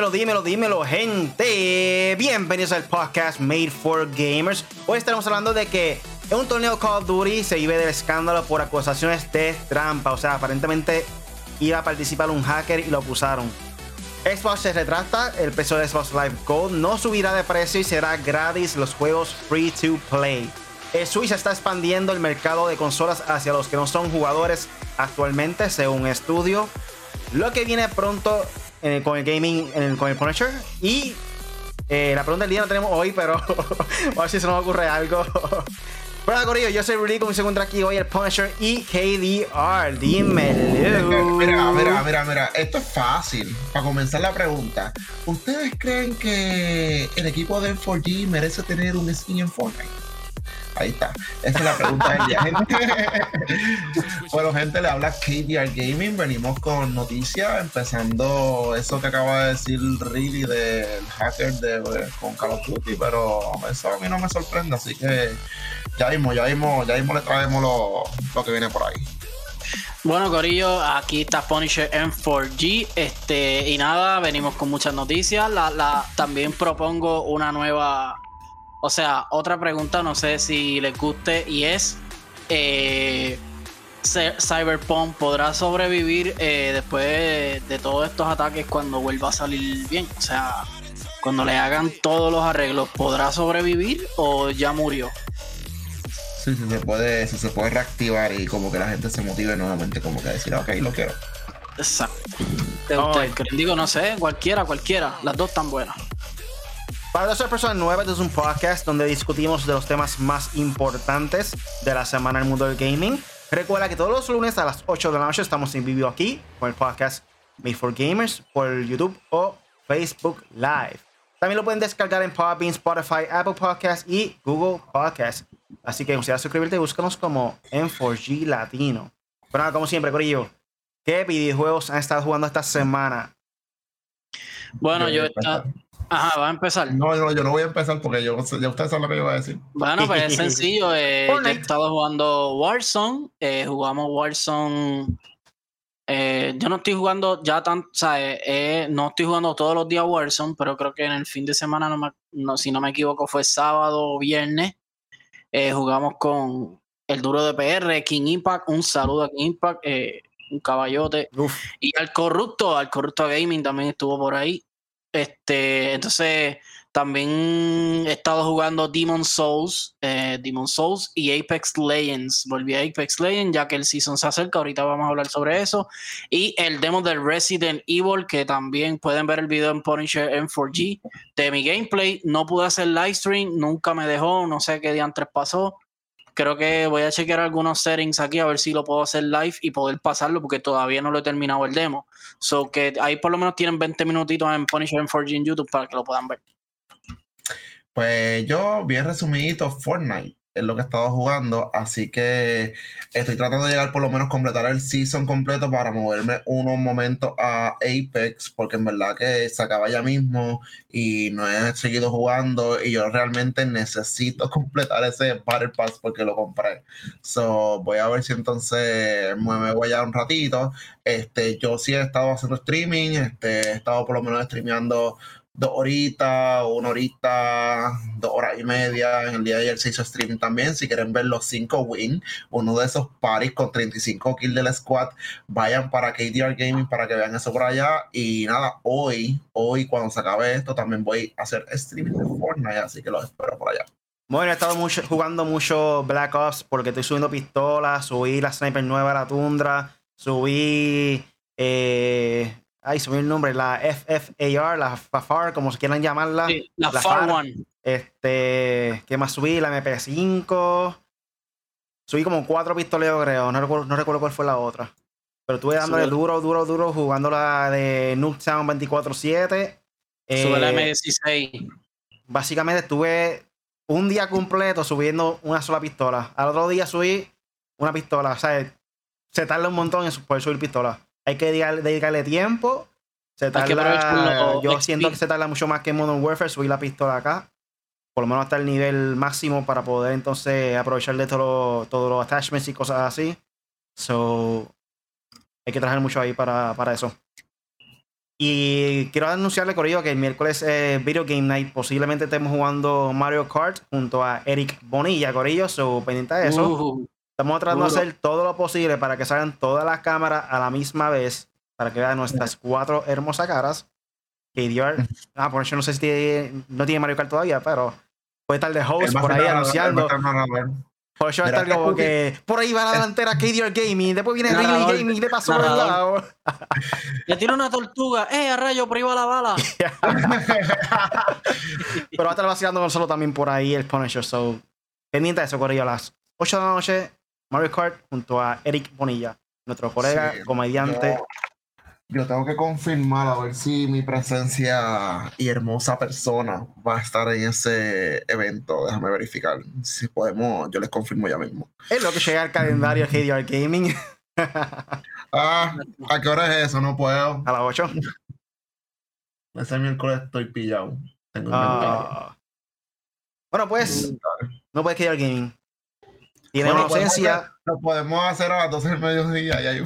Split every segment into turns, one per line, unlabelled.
Dímelo, dímelo, dímelo, gente. Bienvenidos al podcast Made for Gamers. Hoy estaremos hablando de que en un torneo Call of Duty se vive del escándalo por acusaciones de trampa. O sea, aparentemente iba a participar un hacker y lo acusaron. Xbox se retracta, el precio de Xbox Live Gold no subirá de precio y será gratis los juegos free to play. El Switch está expandiendo el mercado de consolas hacia los que no son jugadores actualmente, según estudio. Lo que viene pronto con el gaming, con el Punisher. Y eh, la pregunta del día no tenemos hoy, pero a ver si se nos ocurre algo. Hola Corillo, yo soy Rudy, como se encuentra aquí hoy el Punisher y KDR. Dímelo.
Mira, mira, mira, mira, esto es fácil. Para comenzar la pregunta, ¿ustedes creen que el equipo de 4G merece tener un skin en Fortnite? Ahí está. Esa es la pregunta del día, gente. bueno, gente, le habla KDR Gaming. Venimos con noticias, empezando eso que acaba de decir Ridley del hacker de, con Call of Duty, pero eso a mí no me sorprende, así que ya mismo, ya mismo, ya mismo le traemos lo, lo que viene por ahí.
Bueno, Corillo, aquí está Punisher M4G. Este, y nada, venimos con muchas noticias. La, la, también propongo una nueva o sea, otra pregunta, no sé si les guste, y es: eh, ¿Cyberpunk podrá sobrevivir eh, después de, todos estos ataques cuando vuelva a salir bien? O sea, cuando le hagan todos los arreglos, ¿podrá sobrevivir o ya murió?
Sí, sí se puede, sí se puede reactivar y como que la gente se motive nuevamente, como que decir, ok, lo quiero.
Exacto. Digo, no sé, cualquiera, cualquiera. Las dos están buenas.
Para las personas nuevas, este es un podcast donde discutimos de los temas más importantes de la semana en el mundo del gaming. Recuerda que todos los lunes a las 8 de la noche estamos en vivo aquí con el podcast Made for Gamers por YouTube o Facebook Live. También lo pueden descargar en Podbean, Spotify, Apple Podcasts y Google Podcasts. Así que considera suscribirte y búscanos como M4G Latino. Pero nada, como siempre, Corillo, ¿qué videojuegos han estado jugando esta semana?
Bueno, yo he estado... Ajá, va a empezar.
No, no, yo no voy a empezar porque yo, ya ustedes saben lo que yo voy a decir.
Bueno, pues es sencillo. Eh, yo he estado jugando Warzone. Eh, jugamos Warzone. Eh, yo no estoy jugando ya tanto, o sea, eh, no estoy jugando todos los días Warzone, pero creo que en el fin de semana, no, no si no me equivoco, fue sábado o viernes. jugamos con el duro de PR, King Impact. Un saludo a King Impact, un caballote. Y al corrupto, al corrupto gaming también estuvo por ahí. Este, entonces también he estado jugando Demon Souls, eh, Demon Souls y Apex Legends. Volví a Apex Legends ya que el season se acerca. Ahorita vamos a hablar sobre eso. Y el demo de Resident Evil, que también pueden ver el video en Punisher M4G de mi gameplay. No pude hacer live stream, nunca me dejó, no sé qué día antes pasó creo que voy a chequear algunos settings aquí a ver si lo puedo hacer live y poder pasarlo porque todavía no lo he terminado el demo. So que ahí por lo menos tienen 20 minutitos en Punisher 4G en YouTube para que lo puedan ver.
Pues yo, bien resumidito, Fortnite es lo que he estado jugando, así que estoy tratando de llegar por lo menos completar el season completo para moverme unos momentos a Apex, porque en verdad que se acaba ya mismo y no he seguido jugando y yo realmente necesito completar ese Battle Pass porque lo compré. So voy a ver si entonces me voy a un ratito. Este, yo sí he estado haciendo streaming, este, he estado por lo menos streameando dos horitas, una horita, dos horas y media. En el día de ayer se hizo streaming también. Si quieren ver los cinco win, uno de esos paris con 35 kills del squad, vayan para KDR Gaming para que vean eso por allá. Y nada, hoy, hoy cuando se acabe esto, también voy a hacer streaming de Fortnite, así que los espero por allá.
Bueno, he estado jugando mucho Black Ops porque estoy subiendo pistolas, subí la sniper nueva a la tundra, subí eh, Ay, subí el nombre, la FFAR, la FAFAR, como se quieran llamarla.
Sí, la, FAR One.
Este, ¿qué más subí? La MP5. Subí como cuatro pistoleos, creo. No recuerdo, no recuerdo cuál fue la otra. Pero estuve dándole duro, duro, duro, jugando la de Nuketown 24-7.
Sube la eh, M16.
Básicamente estuve un día completo subiendo una sola pistola. Al otro día subí una pistola. O sea, se tarda un montón en poder subir pistola hay que dedicarle tiempo. Se tarda, yo siento que se tarda mucho más que en Modern Warfare subir la pistola acá. Por lo menos hasta el nivel máximo para poder entonces aprovechar de todos los attachments y cosas así. So, hay que trabajar mucho ahí para, para eso. Y quiero anunciarle, Corillo, que el miércoles eh, Video Game Night posiblemente estemos jugando Mario Kart junto a Eric Bonilla, Corillo. So, pendiente de eso.
Uh,
Estamos tratando de hacer todo lo posible para que salgan todas las cámaras a la misma vez. Para que vean nuestras cuatro hermosas caras. KDR. Ah, por eso no sé si tiene, no tiene Mario Kart todavía, pero puede estar de host por ahí anunciando. Por eso va a estar como que por ahí va la delantera KDR Gaming. Después viene Ridley Gaming de paso por el lado.
le tiro una tortuga. ¡Eh, a rayo, por ahí va la bala!
Pero va a estar vacilando con nosotros también por ahí el Punisher. So, pendiente de eso, Corillo. A las 8 de la noche, Mario Kart junto a Eric Bonilla, nuestro colega,
Sí,
comediante.
Yo, yo tengo que confirmar a ver si mi presencia y hermosa persona va a estar en ese evento. Déjame verificar. Si podemos, yo les confirmo ya mismo.
Es lo que llega al calendario de KDR Gaming
Ah, ¿a qué hora es eso? No puedo.
a las 8.
Ese miércoles estoy pillado. Tengo.
Ah. Bueno, pues, no puedes KDR Gaming. Tiene
Bueno, podemos
ausencia.
hacer- Lo podemos hacer a las 12 del mediodía y ahí.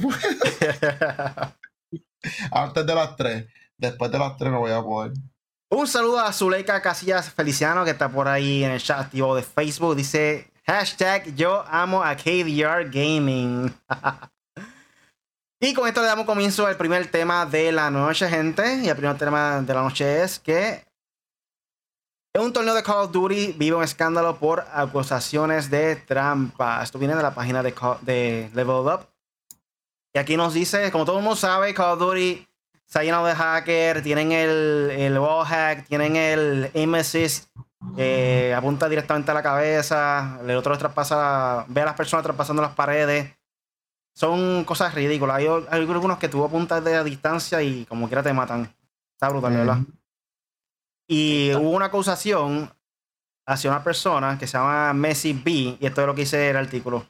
Antes de las 3. Después de las 3 no voy a poder.
Un saludo a Zuleika Casillas Feliciano que está por ahí en el chat activo de Facebook. Dice hashtag yo amo a KDR Gaming. y con esto le damos comienzo al primer tema de la noche, gente. Y el primer tema de la noche es que en un torneo de Call of Duty vive un escándalo por acusaciones de trampa. Esto viene de la página de, Call- Level Up. Y aquí nos dice, como todo el mundo sabe, Call of Duty se ha llenado de hackers, tienen el, el hack, tienen el aim assist, eh, apunta directamente a la cabeza, el otro traspasa, ve a las personas traspasando las paredes. Son cosas ridículas. Hay, algunos que tú apuntas de distancia y como quiera te matan. Está brutal, ¿verdad? Y hubo una acusación hacia una persona que se llama Messi B, y esto es lo que dice el artículo.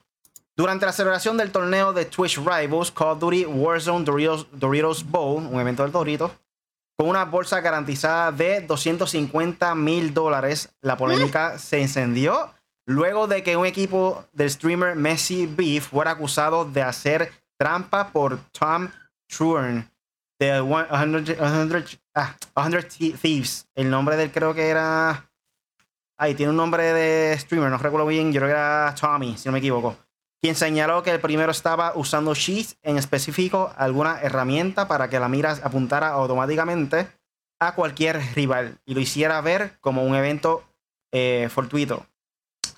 Durante la celebración del torneo de Twitch Rivals Call of Duty Warzone Doritos, Doritos Bowl, un evento del Dorito, con una bolsa garantizada de 250 mil dólares, la polémica se encendió luego de que un equipo del streamer Messi B fuera acusado de hacer trampa por Tom Truern de 100, 100 ah, 100 Thieves. El nombre del creo que era... Ahí tiene un nombre de streamer, no recuerdo bien, yo creo que era Tommy, si no me equivoco quien señaló que el primero estaba usando cheats, en específico alguna herramienta para que la mira apuntara automáticamente a cualquier rival y lo hiciera ver como un evento eh, fortuito.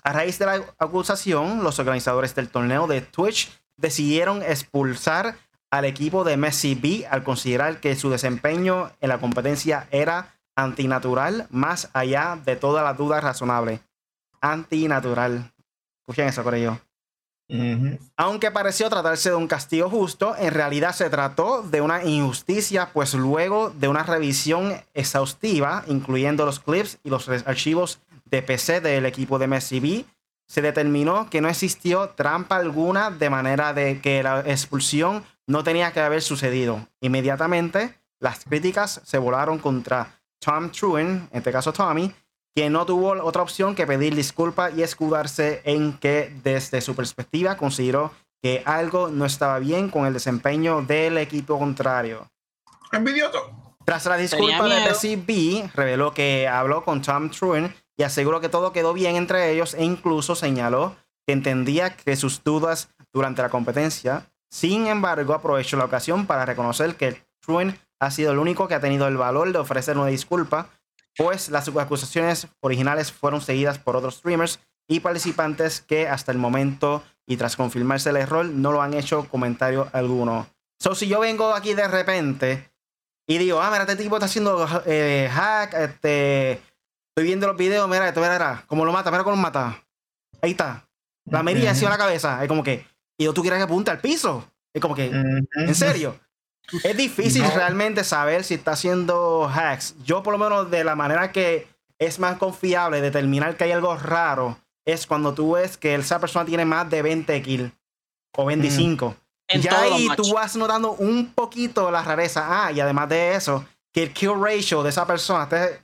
A raíz de la acusación, los organizadores del torneo de Twitch decidieron expulsar al equipo de Messi B al considerar que su desempeño en la competencia era antinatural más allá de toda la duda razonable. Antinatural. Escuchen eso, por ello. Aunque pareció tratarse de un castigo justo, en realidad se trató de una injusticia, pues luego de una revisión exhaustiva, incluyendo los clips y los archivos de PC del equipo de Messi B, se determinó que no existió trampa alguna de manera de que la expulsión no tenía que haber sucedido. Inmediatamente, las críticas se volaron contra Tom Truen, en este caso Tommy, quien no tuvo otra opción que pedir disculpas y escudarse en que desde su perspectiva consideró que algo no estaba bien con el desempeño del equipo contrario.
Envidioso.
Tras la disculpa de
miedo.
Bessie B, reveló que habló con Tom Truen y aseguró que todo quedó bien entre ellos e incluso señaló que entendía que sus dudas durante la competencia. Sin embargo, aprovechó la ocasión para reconocer que Truen ha sido el único que ha tenido el valor de ofrecer una disculpa, pues las acusaciones originales fueron seguidas por otros streamers y participantes que hasta el momento y tras confirmarse el error no lo han hecho comentario alguno. So, si yo vengo aquí de repente y digo, ah, mira, este tipo está haciendo eh, hack, este, estoy viendo los videos, mira, esto, mira, mira, cómo lo mata, mira cómo lo mata. Ahí está. La mirilla encima de la cabeza. Es como que, y tú quieres que apunte al piso. Es como que, ¿en serio? Es difícil
No.
realmente saber si está haciendo hacks. Yo, por lo menos, de la manera que es más confiable determinar que hay algo raro, es cuando tú ves que esa persona tiene más de 20 kills o 25.
En
ya ahí tú vas notando un poquito la rareza. Ah, y además de eso, que el kill ratio de esa persona esté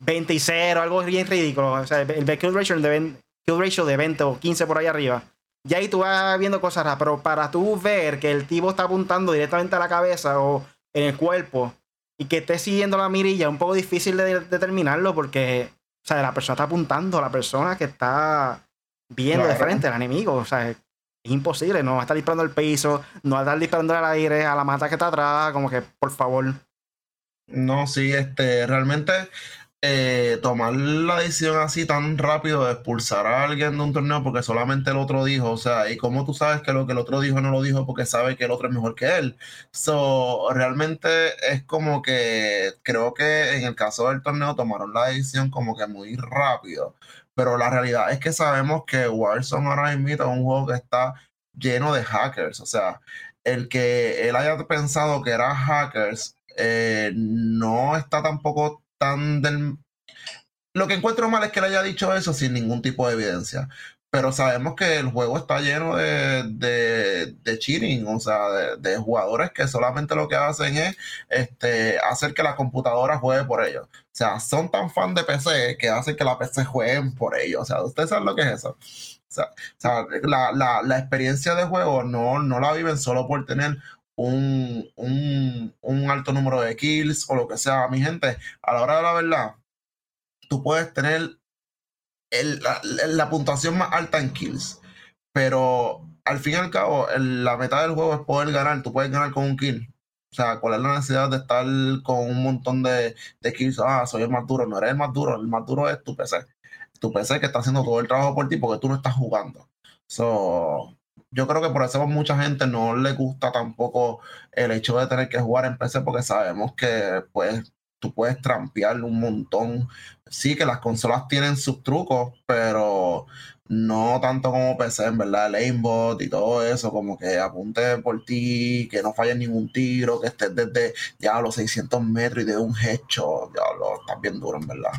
20 y 0, algo bien ridículo. O sea, el, el kill, ratio de 20, kill ratio de 20 o 15 por ahí arriba. Y ahí tú vas viendo cosas raras. Pero para tú ver que el tipo está apuntando directamente a la cabeza o en el cuerpo y que esté siguiendo la mirilla es un poco difícil de determinarlo porque, o sea, la persona está apuntando a la persona que está viendo de frente al enemigo. O sea, es imposible. No va a estar disparando al piso, no va a estar disparando al aire, a la mata que está atrás. Como que, por favor.
No, sí, este, realmente eh, tomar la decisión así tan rápido de expulsar a alguien de un torneo porque solamente el otro dijo, o sea, y cómo tú sabes que lo que el otro dijo no lo dijo porque sabe que el otro es mejor que él. So, realmente es como que creo que en el caso del torneo tomaron la decisión como que muy rápido, pero la realidad es que sabemos que Warzone ahora mismo es un juego que está lleno de hackers, o sea, el que él haya pensado que era hackers eh, no está tampoco Lo que encuentro mal es que le haya dicho eso sin ningún tipo de evidencia. Pero sabemos que el juego está lleno de, de, cheating, o sea, de, jugadores que solamente lo que hacen es este, hacer que la computadora juegue por ellos. O sea, son tan fan de PC que hacen que la PC juegue por ellos. O sea, ¿ustedes saben lo que es eso? O sea, la, la, la, experiencia de juego no, no la viven solo por tener un, un, alto número de kills o lo que sea. Mi gente, a la hora de la verdad, tú puedes tener el, la, puntuación más alta en kills, pero al fin y al cabo, la meta del juego es poder ganar. Tú puedes ganar con un kill. O sea, ¿cuál es la necesidad de estar con un montón de, de kills? Ah, soy el más duro. No eres el más duro. El más duro es tu PC. Tu PC que está haciendo todo el trabajo por ti porque tú no estás jugando. So, yo creo que por eso a mucha gente no le gusta tampoco el hecho de tener que jugar en PC porque sabemos que pues tú puedes trampear un montón. Sí que las consolas tienen sus trucos, pero no tanto como PC, en verdad, el aimbot y todo eso, como que apunte por ti, que no falle ningún tiro, que estés desde ya los 600 metros y de un hecho, ya lo estás bien duro, en verdad.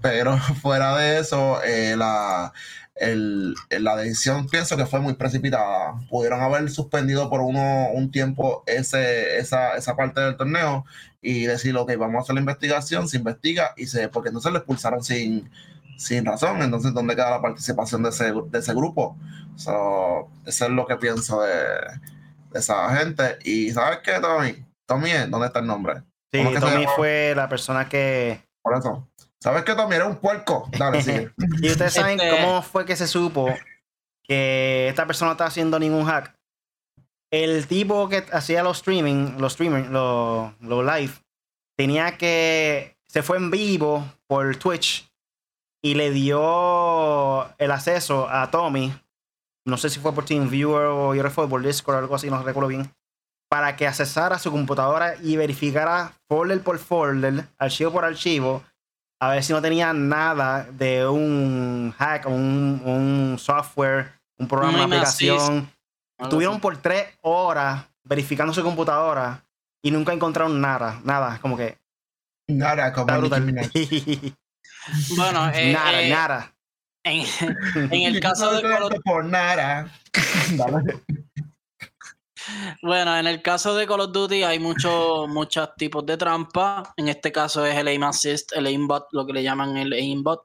Pero fuera de eso, eh, la el, la decisión pienso que fue muy precipitada. Pudieron haber suspendido por uno, un tiempo ese, esa, esa parte del torneo y decir, ok, vamos a hacer la investigación, se investiga y se, porque entonces lo expulsaron sin, sin razón. Entonces, ¿dónde queda la participación de ese, de ese grupo? eso es lo que pienso de, de, esa gente. Y ¿sabes qué, Tommy? Tommy, ¿dónde está el nombre?
Sí, Tommy fue la persona que...
Por eso ¿Sabes que también era un puerco? Dale, sigue.
y ustedes saben este cómo fue que se supo que esta persona no estaba haciendo ningún hack. El tipo que hacía los streaming, los streaming, los, live, tenía que. Se fue en vivo por Twitch y le dio el acceso a Tommy. No sé si fue por TeamViewer o yo fue por Discord o algo así, no recuerdo bien. Para que accesara su computadora y verificara folder por folder, archivo por archivo, a ver si no tenía nada de un hack, un, un software, un programa, una aplicación. Estuvieron por tres horas verificando su computadora y nunca encontraron nada, nada, como que.
Nada, como
bueno, eh,
nada, eh, nada.
En, en, el caso de
por nada.
Bueno, en el caso de Call of Duty hay muchos muchos tipos de trampa. En este caso es el aim assist, el aimbot, lo que le llaman el aimbot.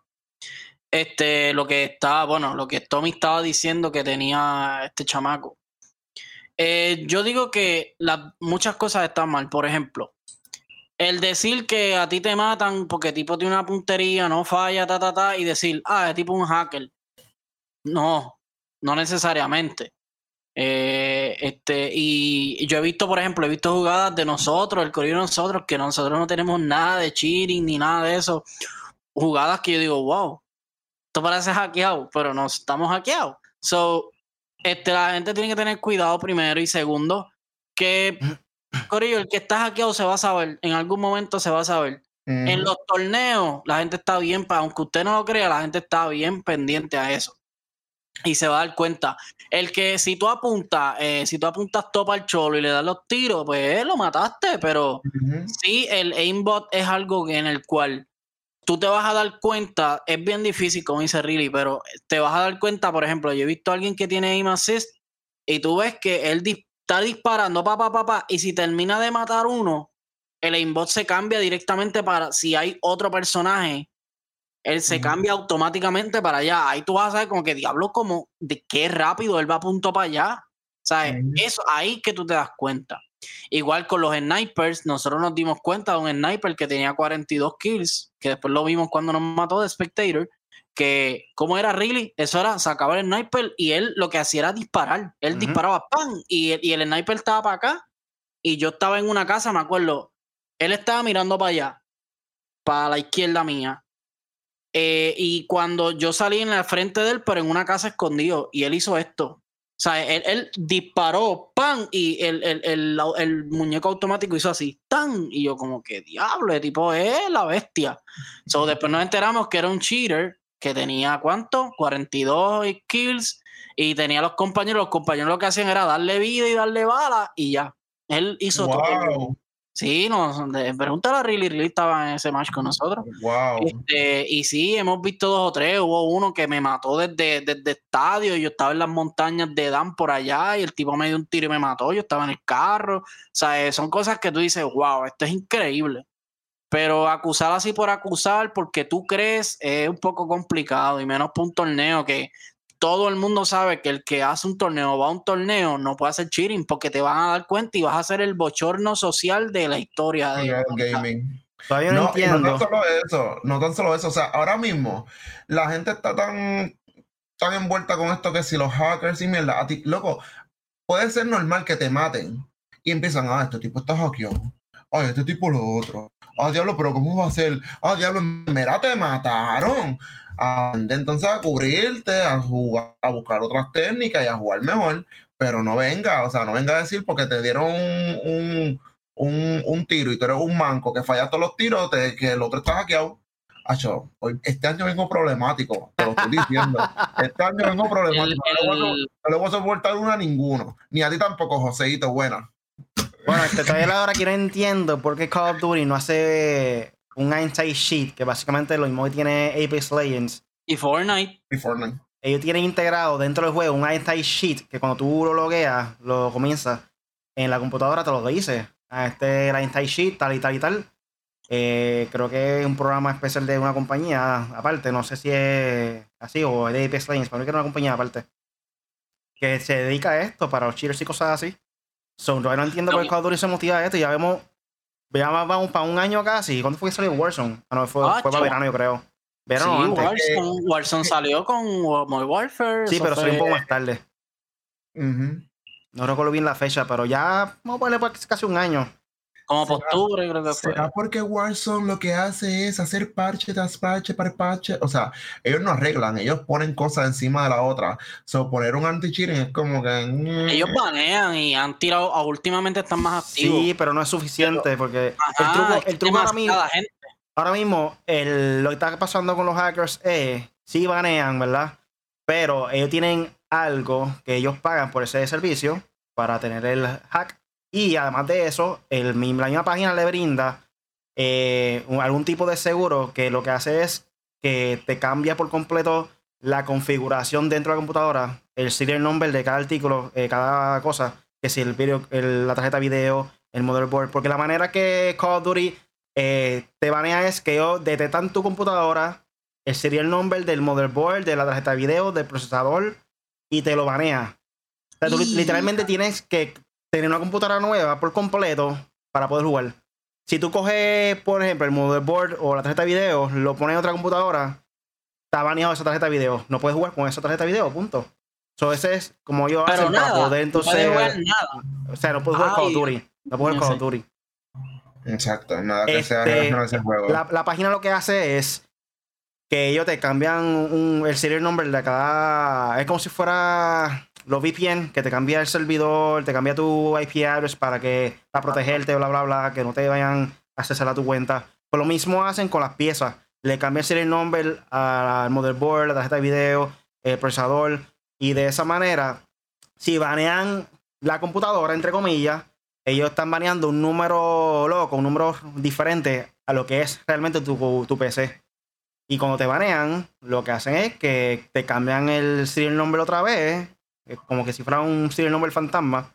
Este, lo que está, bueno, lo que Tommy estaba diciendo que tenía este chamaco. Eh, yo digo que muchas cosas están mal. Por ejemplo, el decir que a ti te matan porque tipo tiene una puntería, no falla, ta, ta, ta, y decir, ah, es tipo un hacker. No, no necesariamente. Eh, este, y yo he visto, por ejemplo, he visto jugadas de nosotros, el corrido de nosotros, que nosotros no tenemos nada de cheating ni nada de eso. Jugadas que yo digo, wow, esto parece hackeado, pero no estamos hackeados. So, este, la gente tiene que tener cuidado primero y segundo, que Corillo, el que está hackeado se va a saber, en algún momento se va a saber. En los torneos, la gente está bien, aunque usted no lo crea, la gente está bien pendiente a eso y se va a dar cuenta. El que si tú apuntas, eh, si tú apuntas topa al cholo y le das los tiros, pues lo mataste, pero sí, el aimbot es algo en el cual tú te vas a dar cuenta, es bien difícil, como dice Riley, pero te vas a dar cuenta, por ejemplo, yo he visto a alguien que tiene aim assist y tú ves que él está disparando, papá, papá, y si termina de matar uno, el aimbot se cambia directamente para si hay otro personaje él se cambia automáticamente para allá. Ahí tú vas a saber como que diablo, como de qué rápido él va a punto para allá. ¿Sabes? Eso ahí que tú te das cuenta. Igual con los snipers, nosotros nos dimos cuenta de un sniper que tenía 42 kills, que después lo vimos cuando nos mató de Spectator, que como era really, eso era sacar el sniper y él lo que hacía era disparar. Él disparaba ¡pam! Y, y, el sniper estaba para acá y yo estaba en una casa, me acuerdo, él estaba mirando para allá, para la izquierda mía. Eh, y cuando yo salí en la frente de él, pero en una casa escondido, y él hizo esto. O sea, él, disparó, ¡pam! Y el, el, muñeco automático hizo así, ¡tan! Y yo como que, diablo, el tipo es la bestia. So, después nos enteramos que era un cheater que tenía cuánto? 42 kills y tenía los compañeros, los compañeros lo que hacían era darle vida y darle bala y ya. Él hizo todo. Sí, nos, pregúntale a Riley, Riley estaba en ese match con nosotros.
Wow.
Este, y sí, hemos visto dos o tres. Hubo uno que me mató desde, desde estadio. Yo estaba en las montañas de Dan por allá y el tipo me dio un tiro y me mató. Yo estaba en el carro. O sea, eh, son cosas que tú dices, wow, esto es increíble. Pero acusar así por acusar, porque tú crees, es un poco complicado y menos por un torneo que todo el mundo sabe que el que hace un torneo va a un torneo no puede hacer cheating porque te van a dar cuenta y vas a ser el bochorno social de la historia de
gaming. Todavía no, entiendo. no tan solo eso, no tan solo eso. O sea, ahora mismo la gente está tan, tan envuelta con esto que si los hackers y mierda, a ti, loco, puede ser normal que te maten y empiezan, ah, este tipo está hackeado. Ay, este tipo lo otro ah, diablo, pero ¿cómo va a ser? Ah, diablo, mira, te mataron. Entonces a cubrirte, a jugar, a buscar otras técnicas y a jugar mejor, pero no venga, o sea, no venga a decir porque te dieron un, un, un, tiro y tú eres un manco que falla todos los tiros, que el otro está hackeado. Acho, este año vengo problemático, te lo estoy diciendo. Este año vengo problemático. No le voy a soportar una a ninguno. Ni a ti tampoco, Joseito, buena.
Bueno, este, todavía ahora que no entiendo por qué Call of Duty no hace un inside sheet, que básicamente lo mismo que tiene Apex Legends.
Y Fortnite.
Y Fortnite.
Ellos tienen integrado dentro del juego un inside sheet que cuando tú lo logueas, lo comienzas en la computadora, te lo dice. Ah, este era inside sheet, tal y tal y tal. Eh, creo que es un programa especial de una compañía aparte, no sé si es así o es de Apex Legends, pero que es una compañía aparte. Que se dedica a esto para los cheaters y cosas así. So, no entiendo por qué Call of Duty se motiva a esto. Ya vemos, ya vamos para un año casi. ¿Cuándo fue que salió Warzone? Ah, no, fue, fue para verano, yo creo.
Verano sí, Warzone, Warzone, salió con Modern Warfare.
Sí, pero salió un poco más tarde. No recuerdo bien la fecha, pero ya vamos a ponerle casi un año.
Como por octubre, creo que fue.
¿Será porque Warzone lo que hace es hacer parche tras parche para parche? O sea, ellos no arreglan, ellos ponen cosas encima de la otra. So, poner un anti-cheating es como que.
Mm. Ellos banean y han tirado, últimamente están más activos.
Sí, pero no es suficiente porque el truco, el truco ahora mismo. Ahora mismo, el, lo que está pasando con los hackers es, sí banean, ¿verdad? Pero ellos tienen algo que ellos pagan por ese servicio para tener el hack y además de eso, el, la misma página le brinda eh, algún tipo de seguro que lo que hace es que te cambia por completo la configuración dentro de la computadora, el serial number de cada artículo, eh, cada cosa, que si el video, la tarjeta video, el motherboard, porque la manera que Call of Duty eh, te banea es que ellos detectan tu computadora, el serial number del motherboard, de la tarjeta de video, del procesador, y te lo banea. O sea, tú literalmente tienes que tener una computadora nueva por completo para poder jugar. Si tú coges, por ejemplo, el motherboard o la tarjeta de video, lo pones en otra computadora, está baneado esa tarjeta de video. No puedes jugar con esa tarjeta de video, punto. So, ese es como yo
nada, para poder
entonces.
No jugar nada.
O sea, no puedes jugar Call of Duty. No puedes jugar Call of Duty.
Exacto, nada que sea este, ese juego.
La, la, página lo que hace es que ellos te cambian el serial number de cada. Es como si fuera los VPN, que te cambia el servidor, te cambia tu IP address para que para protegerte, bla, bla, bla, que no te vayan a accesar a tu cuenta. Pues lo mismo hacen con las piezas. Le cambian el serial number al motherboard, la tarjeta de video, el procesador. Y de esa manera, si banean la computadora, entre comillas, ellos están baneando un número loco, un número diferente a lo que es realmente tu, tu PC. Y cuando te banean, lo que hacen es que te cambian el serial number otra vez como que si fuera un serial number fantasma.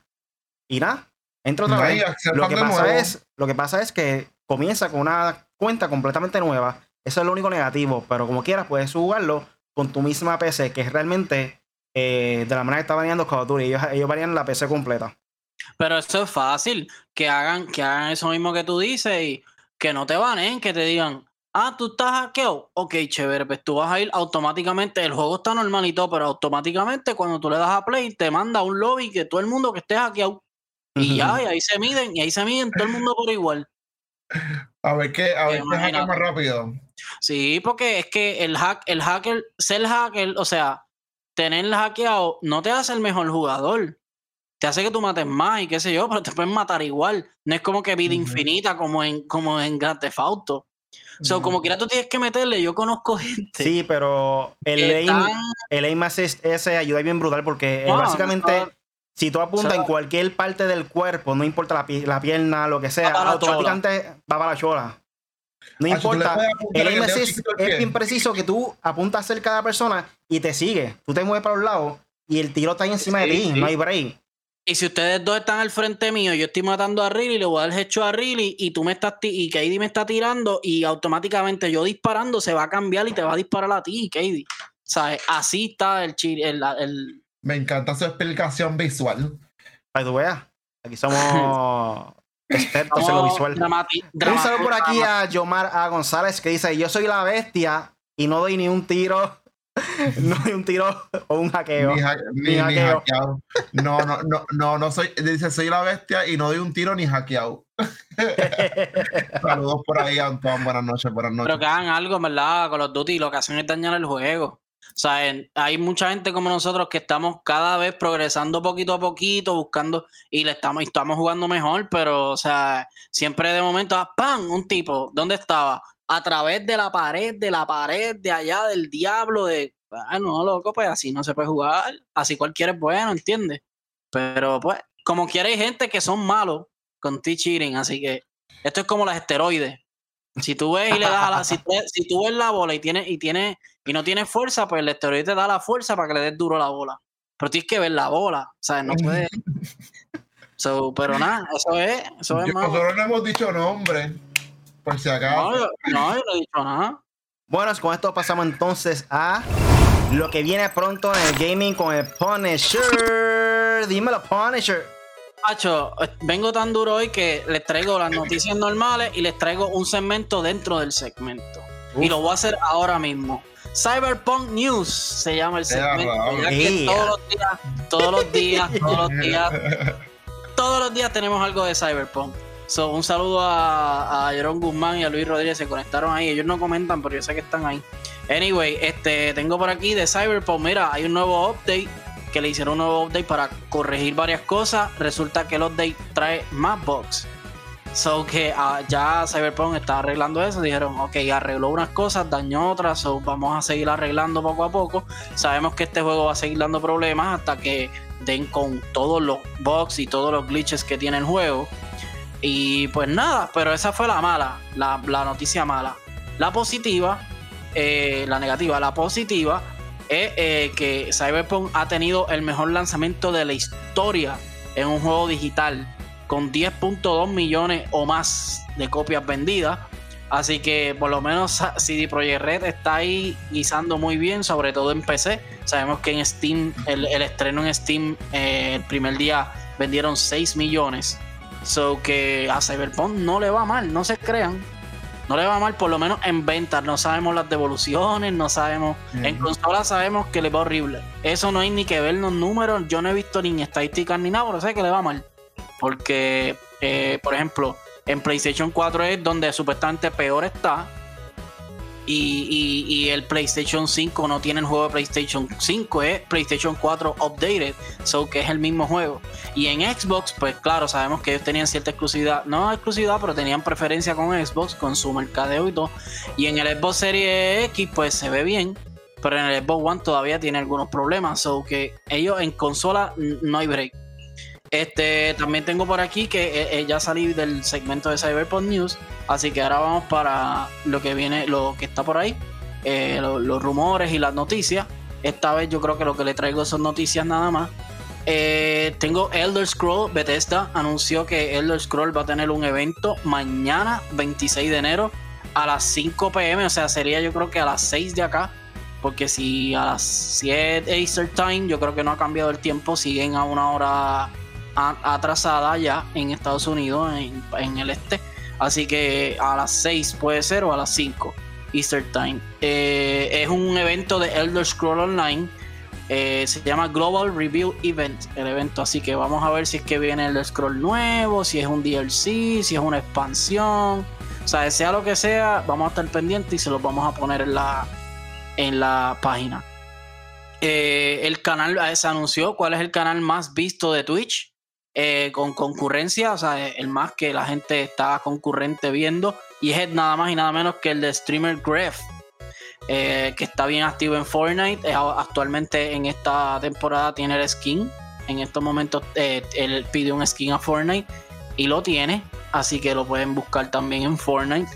Y nada, entra otra vez. Lo que, pasa es, lo que pasa es que comienza con una cuenta completamente nueva. Eso es lo único negativo, pero como quieras puedes jugarlo con tu misma PC, que es realmente eh, de la manera que está variando Call of Duty. Ellos, ellos varían la PC completa.
Pero eso es fácil, que hagan, que hagan eso mismo que tú dices y que no te banen, que te digan, ah, tú estás hackeado. Ok, chévere, pues tú vas a ir automáticamente. El juego está normalito, pero automáticamente cuando tú le das a play, te manda un lobby que todo el mundo que esté hackeado. Y ya, y ahí se miden, y ahí se miden todo el mundo por igual.
A ver qué, a ver qué más rápido.
Sí, porque es que el hack, el hacker, ser hacker, o sea, tener hackeado no te hace el mejor jugador. Te hace que tú mates más y qué sé yo, pero te pueden matar igual. No es como que vida infinita como en, como en Grand Theft Auto. O sea, como quiera tú tienes que meterle, yo conozco gente.
Sí, pero el aim, el aim assist ese ayuda bien brutal porque básicamente si tú apuntas en cualquier parte del cuerpo, no importa la, la pierna, lo que sea, automáticamente va para la chola. No importa. El aim assist es bien preciso que tú apuntas cerca de la persona y te sigue. Tú te mueves para un lado y el tiro está ahí encima de ti, no hay break.
Y si ustedes dos están al frente mío, yo estoy matando a Riley, le voy a dar el hecho a Riley y tú me estás y Katie me está tirando y automáticamente yo disparando se va a cambiar y te va a disparar a ti, Katie. ¿Sabes? Así está el, el, el...
Me encanta su explicación visual.
Para que tú veas. Aquí somos expertos en lo visual. Un saludo por aquí a Yomar A. González que dice: Yo soy la bestia y no doy ni un tiro no hay un tiro o un hackeo.
Ni, hackeado. No, no, no, no, no soy. Dice, soy la bestia y no doy un tiro ni hackeado. Saludos por ahí, Antoine. Buenas noches, buenas noches.
Pero que hagan algo, ¿verdad? Con los Duty lo que hacen es dañar el juego. O sea, hay mucha gente como nosotros que estamos cada vez progresando poquito a poquito, buscando y le estamos, estamos jugando mejor, pero, o sea, siempre de momento, ah, ¡pam! Un tipo, ¿dónde estaba? A través de la pared, de la pared, de allá del diablo, de, ah, no, loco, pues así no se puede jugar, así cualquiera es bueno, ¿entiendes? Pero pues, como quiera hay gente que son malos con T-cheating, así que esto es como los esteroides. Si tú ves y le das a la, si, tú, ves la bola y tiene, y tiene, y no tiene fuerza, pues el esteroide te da la fuerza para que le des duro la bola. Pero tienes que ver la bola, ¿sabes? No puedes. pero nada, eso es, eso es
Nosotros no hemos dicho nombre. Por si acaso. No,
no, yo no he dicho nada.
Bueno, con esto pasamos entonces a lo que viene pronto en el gaming con el Punisher. Dímelo, Punisher.
Pacho, vengo tan duro hoy que les traigo las noticias normales y les traigo un segmento dentro del segmento. Y lo voy a hacer ahora mismo. Cyberpunk News se llama el segmento. todos los días, todos los días, todos los días, todos los días tenemos algo de Cyberpunk. So, un saludo a, a Jerón Guzmán y a Luis Rodríguez, se conectaron ahí. Ellos no comentan, pero yo sé que están ahí. Anyway, este, tengo por aquí de Cyberpunk, mira, hay un nuevo update que le hicieron un nuevo update para corregir varias cosas. Resulta que el update trae más bugs. So que ah, ya Cyberpunk está arreglando eso. Dijeron, ok, arregló unas cosas, dañó otras. So vamos a seguir arreglando poco a poco. Sabemos que este juego va a seguir dando problemas hasta que den con todos los bugs y todos los glitches que tiene el juego. Y pues nada, pero esa fue la mala, la, noticia mala. La positiva, eh, la negativa, la positiva es eh, que Cyberpunk ha tenido el mejor lanzamiento de la historia en un juego digital con 10.2 millones o más de copias vendidas. Así que por lo menos CD Projekt Red está ahí guisando muy bien, sobre todo en PC. Sabemos que en Steam, el, estreno en Steam, eh, el primer día vendieron 6 millones. So que a Cyberpunk no le va mal, no se crean. No le va mal, por lo menos en ventas. No sabemos las devoluciones, no sabemos. En consola sabemos que le va horrible. Eso no hay ni que ver los números. Yo no he visto ni estadísticas ni nada, pero sé que le va mal. Porque, eh, por ejemplo, en PlayStation 4 es donde supuestamente peor está. Y, el PlayStation 5 no tiene el juego de PlayStation 5, es PlayStation 4 Updated, so que es el mismo juego. Y en Xbox, pues claro, sabemos que ellos tenían cierta exclusividad, no exclusividad, pero tenían preferencia con Xbox, con su mercadeo y todo. Y en el Xbox Series X, pues se ve bien, pero en el Xbox One todavía tiene algunos problemas, so que ellos en consola no hay break. Este, también tengo por aquí que eh, eh, ya salí del segmento de Cyberpunk News, así que ahora vamos para lo que viene, lo que está por ahí, eh, los rumores y las noticias. Esta vez yo creo que lo que le traigo son noticias nada más. tengo Elder Scroll, Bethesda anunció que Elder Scroll va a tener un evento mañana 26 de enero a las 5 pm, o sea, sería yo creo que a las 6 de acá, porque si a las 7 Easter Time, yo creo que no ha cambiado el tiempo, siguen a una hora atrasada ya en Estados Unidos, en, el este. Así que a las 6 puede ser o a las 5 Easter Time. Eh, es un evento de Elder Scroll Online. Eh, se llama Global Review Event, el evento. Así que vamos a ver si es que viene el Scroll nuevo, si es un DLC, si es una expansión. O sea, sea lo que sea, vamos a estar pendientes y se los vamos a poner en la, en la página. Eh, el canal eh, se anunció cuál es el canal más visto de Twitch. Eh, con concurrencia, o sea, el más que la gente está concurrente viendo. Y es nada más y nada menos que el de Streamer Gref, que está bien activo en Fortnite. actualmente en esta temporada tiene el skin. En estos momentos él pide un skin a Fortnite y lo tiene. Así que lo pueden buscar también en Fortnite.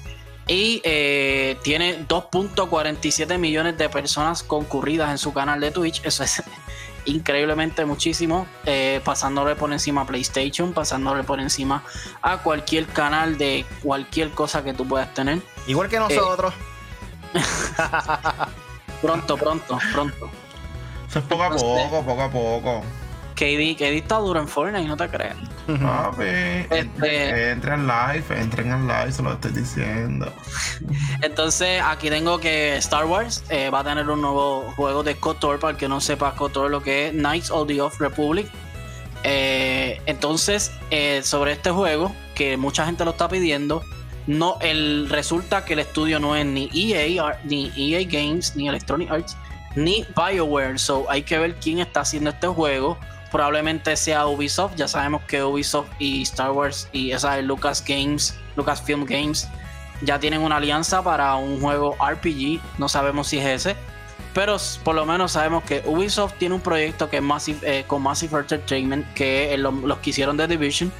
Y eh, tiene 2.47 millones de personas concurridas en su canal de Twitch. Eso es increíblemente muchísimo. Eh, pasándole por encima a PlayStation, pasándole por encima a cualquier canal de cualquier cosa que tú puedas tener.
Igual que nosotros.
pronto, pronto, pronto.
Eso es poco a poco, poco a poco.
KD, KD está duro en Fortnite, no te creas.
Papi, este, entren live, entren en live, se lo estoy diciendo.
Entonces, aquí tengo que Star Wars eh, va a tener un nuevo juego de KOTOR, para el que no sepa KOTOR lo que es Knights of the Off Republic. Eh, entonces, eh, sobre este juego, que mucha gente lo está pidiendo, no, el, resulta que el estudio no es ni EA, ni EA Games, ni Electronic Arts, ni BioWare. So hay que ver quién está haciendo este juego probablemente sea Ubisoft. Ya sabemos que Ubisoft y Star Wars y esa Lucas Games, Lucasfilm Games, ya tienen una alianza para un juego RPG. No sabemos si es ese. Pero por lo menos sabemos que Ubisoft tiene un proyecto que es Massive, eh, con Massive Entertainment, que los que hicieron The Division.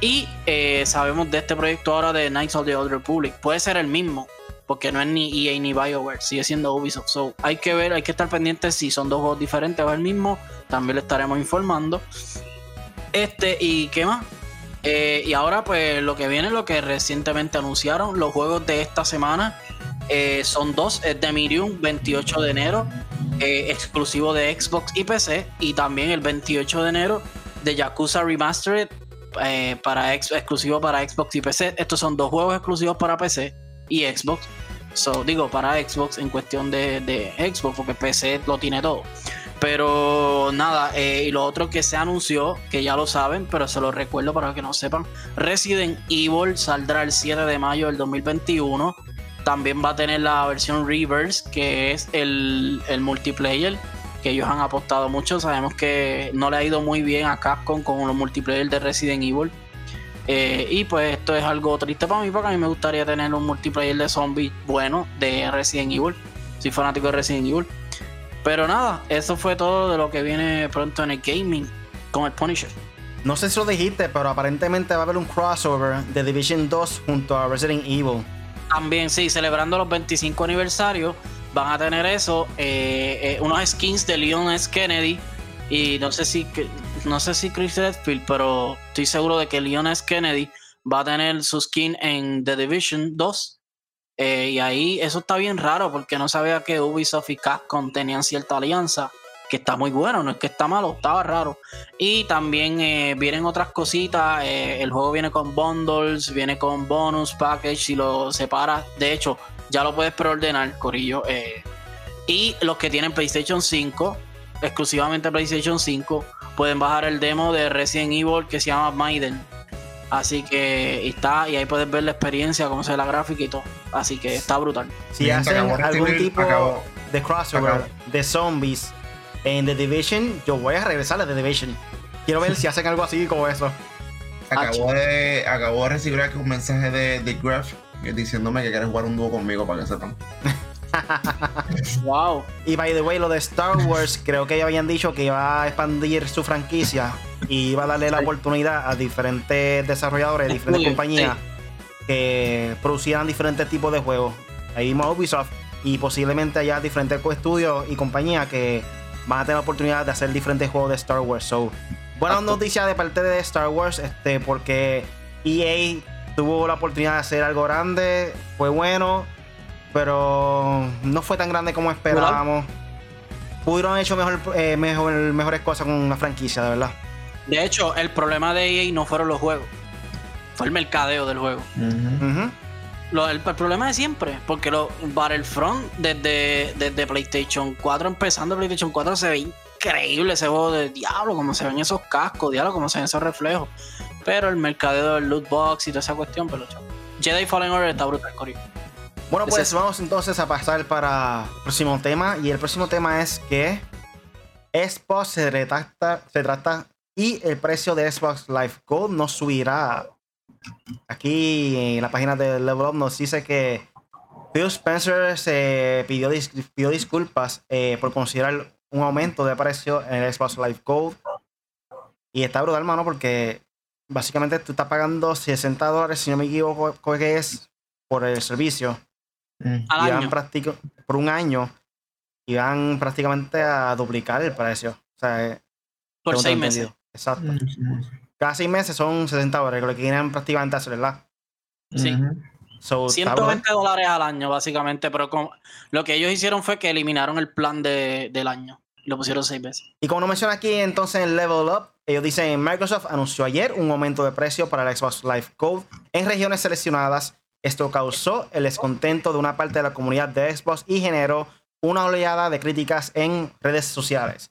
Y eh, sabemos de este proyecto ahora de Knights of the Old Republic. Puede ser el mismo, porque no es ni EA ni BioWare, sigue siendo Ubisoft. So, hay que ver, hay que estar pendientes si son dos juegos diferentes o el mismo también le estaremos informando. Este, ¿y qué más? Eh, y ahora, pues lo que viene, lo que recientemente anunciaron, los juegos de esta semana eh, son dos: es de Miriam, 28 de enero, eh, exclusivo de Xbox y PC, y también el 28 de enero de Yakuza Remastered, para exclusivo para Xbox y PC. Estos son dos juegos exclusivos para PC y Xbox. So, digo, para Xbox en cuestión de, de Xbox, porque PC lo tiene todo. Pero nada, eh, y lo otro que se anunció, que ya lo saben, pero se lo recuerdo para que no sepan, Resident Evil saldrá el 7 de mayo del 2021. También va a tener la versión Reverse, que es el, multiplayer, que ellos han apostado mucho. Sabemos que no le ha ido muy bien a Capcom con los multiplayer de Resident Evil. Eh, y pues esto es algo triste para mí, porque a mí me gustaría tener un multiplayer de zombies bueno de Resident Evil. Soy fanático de Resident Evil. Pero nada, eso fue todo de lo que viene pronto en el gaming con el Punisher.
No sé si lo dijiste, pero aparentemente va a haber un crossover de Division 2 junto a Resident Evil.
También, sí, celebrando los 25 aniversarios, van a tener eso, eh, eh, unos skins de Leon S. Kennedy. Y no sé si no sé si Chris Redfield, pero estoy seguro de que Leon S. Kennedy va a tener su skin en The Division 2 eh, y ahí eso está bien raro porque no sabía que Ubisoft y Capcom tenían cierta alianza, que está muy bueno, no es que está malo, estaba raro. Y también eh, vienen otras cositas, eh, el juego viene con bundles, viene con bonus package, si lo separas, de hecho, ya lo puedes preordenar, Corillo. y los que tienen PlayStation 5, exclusivamente PlayStation 5, pueden bajar el demo de Resident Evil que se llama Maiden Así que está, y ahí puedes ver la experiencia, cómo se ve la gráfica y todo. Así que está brutal.
Si hacen algún tipo de crossover de zombies en The Division, yo voy a regresar a The Division. Quiero ver si hacen algo así como eso.
Acabo de, acabo de recibir aquí un mensaje de, de Graph diciéndome que quieres jugar un dúo conmigo para que sepan.
wow.
Y by the way, lo de Star Wars, creo que ya habían dicho que iba a expandir su franquicia y iba a darle la oportunidad a diferentes desarrolladores, diferentes compañías que producieran diferentes tipos de juegos. Ahí mismo Ubisoft y posiblemente haya diferentes estudios y compañías que van a tener la oportunidad de hacer diferentes juegos de Star Wars. So, buenas noticias de parte de Star Wars, este, porque EA tuvo la oportunidad de hacer algo grande, fue bueno pero no fue tan grande como esperábamos. Pudieron haber hecho mejor, eh, mejor, mejores cosas con una franquicia, de verdad.
De hecho, el problema de EA no fueron los juegos, fue el mercadeo del juego. el, problema de siempre, porque lo, Battlefront desde, desde PlayStation 4, empezando PlayStation 4, se ve increíble ese juego de diablo, como se ven esos cascos, diablo, como se ven esos reflejos. Pero el mercadeo del loot box y toda esa cuestión, pero chavo. Jedi Fallen Order está brutal, Cory.
Bueno, pues vamos entonces a pasar para el próximo tema. Y el próximo tema es que Xbox se retracta, se trata y el precio de Xbox Live Gold no subirá. Aquí en la página de Level Up nos dice que Phil Spencer se pidió, pidió disculpas eh, por considerar un aumento de precio en el Xbox Live Gold. Y está brutal, mano, porque básicamente tú estás pagando 60 dólares, si no me equivoco, que es por el servicio.
Mm. Al año.
por un año y van prácticamente a duplicar el precio. O sea,
eh, por seis meses.
Exacto. Mm, Cada seis meses son 60 dólares, lo que quieren prácticamente hacer, ¿verdad?
Sí. 120 dólares al año, básicamente, pero lo que ellos hicieron fue que eliminaron el plan de, del año. Lo pusieron seis veces.
Y como nos menciona aquí entonces en Level Up, ellos dicen, Microsoft anunció ayer un aumento de precio para el Xbox Live Code en regiones seleccionadas. Esto causó el descontento de una parte de la comunidad de Xbox y generó una oleada de críticas en redes sociales.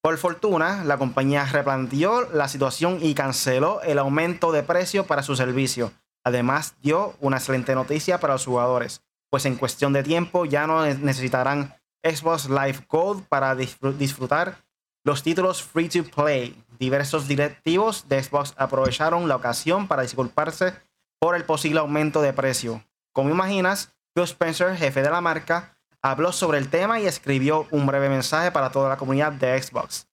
Por fortuna, la compañía replanteó la situación y canceló el aumento de precio para su servicio. Además, dio una excelente noticia para los jugadores, pues en cuestión de tiempo ya no necesitarán Xbox Live Gold para disfrutar los títulos free to play. Diversos directivos de Xbox aprovecharon la ocasión para disculparse por el posible aumento de precio. Como imaginas, Phil Spencer, jefe de la marca, habló sobre el tema y escribió un breve mensaje para toda la comunidad de Xbox.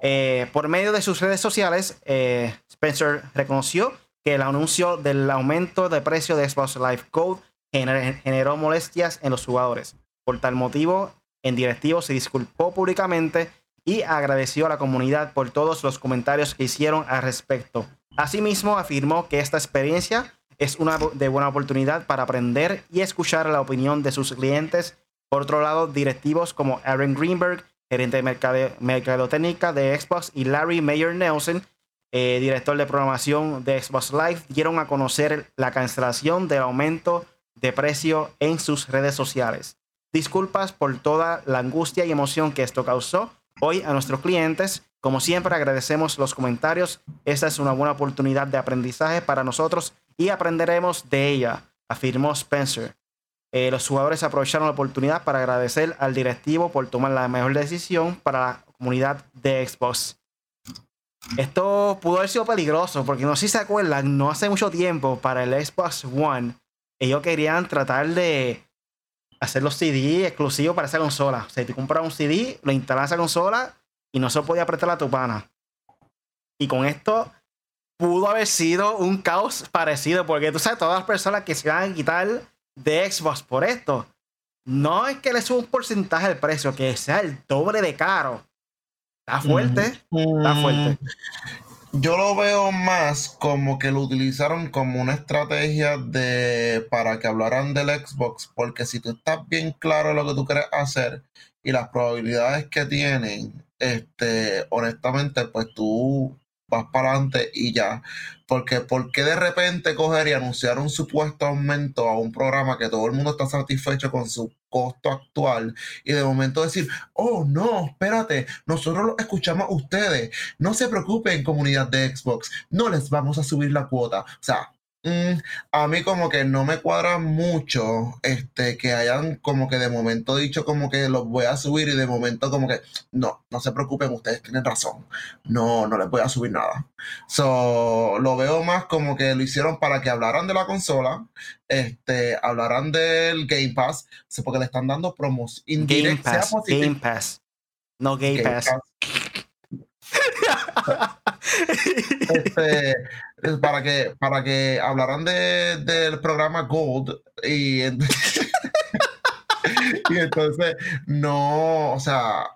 Eh, por medio de sus redes sociales, eh, Spencer reconoció que el anuncio del aumento de precio de Xbox Live Code generó molestias en los jugadores. Por tal motivo, en directivo se disculpó públicamente y agradeció a la comunidad por todos los comentarios que hicieron al respecto. Asimismo, afirmó que esta experiencia es una de buena oportunidad para aprender y escuchar la opinión de sus clientes. Por otro lado, directivos como Aaron Greenberg, gerente de mercadotecnia de Xbox, y Larry Mayer Nelson, eh, director de programación de Xbox Live, dieron a conocer la cancelación del aumento de precio en sus redes sociales. Disculpas por toda la angustia y emoción que esto causó hoy a nuestros clientes. Como siempre, agradecemos los comentarios. Esta es una buena oportunidad de aprendizaje para nosotros y aprenderemos de ella, afirmó Spencer. Eh, los jugadores aprovecharon la oportunidad para agradecer al directivo por tomar la mejor decisión para la comunidad de Xbox. Esto pudo haber sido peligroso, porque no sé si se acuerdan, no hace mucho tiempo para el Xbox One, ellos querían tratar de hacer los CD exclusivos para esa consola. O sea, tú compras un CD, lo instalas en esa consola y no se podía apretar a tu pana. Y con esto pudo haber sido un caos parecido, porque tú sabes, todas las personas que se van a quitar de Xbox por esto, no es que le suba un porcentaje del precio, que sea el doble de caro. Está fuerte, está fuerte.
Yo lo veo más como que lo utilizaron como una estrategia de para que hablaran del Xbox, porque si tú estás bien claro en lo que tú quieres hacer y las probabilidades que tienen, este, honestamente, pues tú vas para adelante y ya. Porque, ¿por qué de repente coger y anunciar un supuesto aumento a un programa que todo el mundo está satisfecho con su costo actual y de momento decir, oh no, espérate, nosotros lo escuchamos a ustedes, no se preocupen comunidad de Xbox, no les vamos a subir la cuota. O sea, Mm, a mí como que no me cuadra mucho este que hayan como que de momento dicho como que los voy a subir y de momento como que no, no se preocupen, ustedes tienen razón. No, no les voy a subir nada. So, lo veo más como que lo hicieron para que hablaran de la consola, este, hablaran del Game Pass, porque le están dando promos
Game Pass, Game Pass. No Game, Pass.
este, para que, para que hablaran de, del programa Gold y, entonces no, o sea,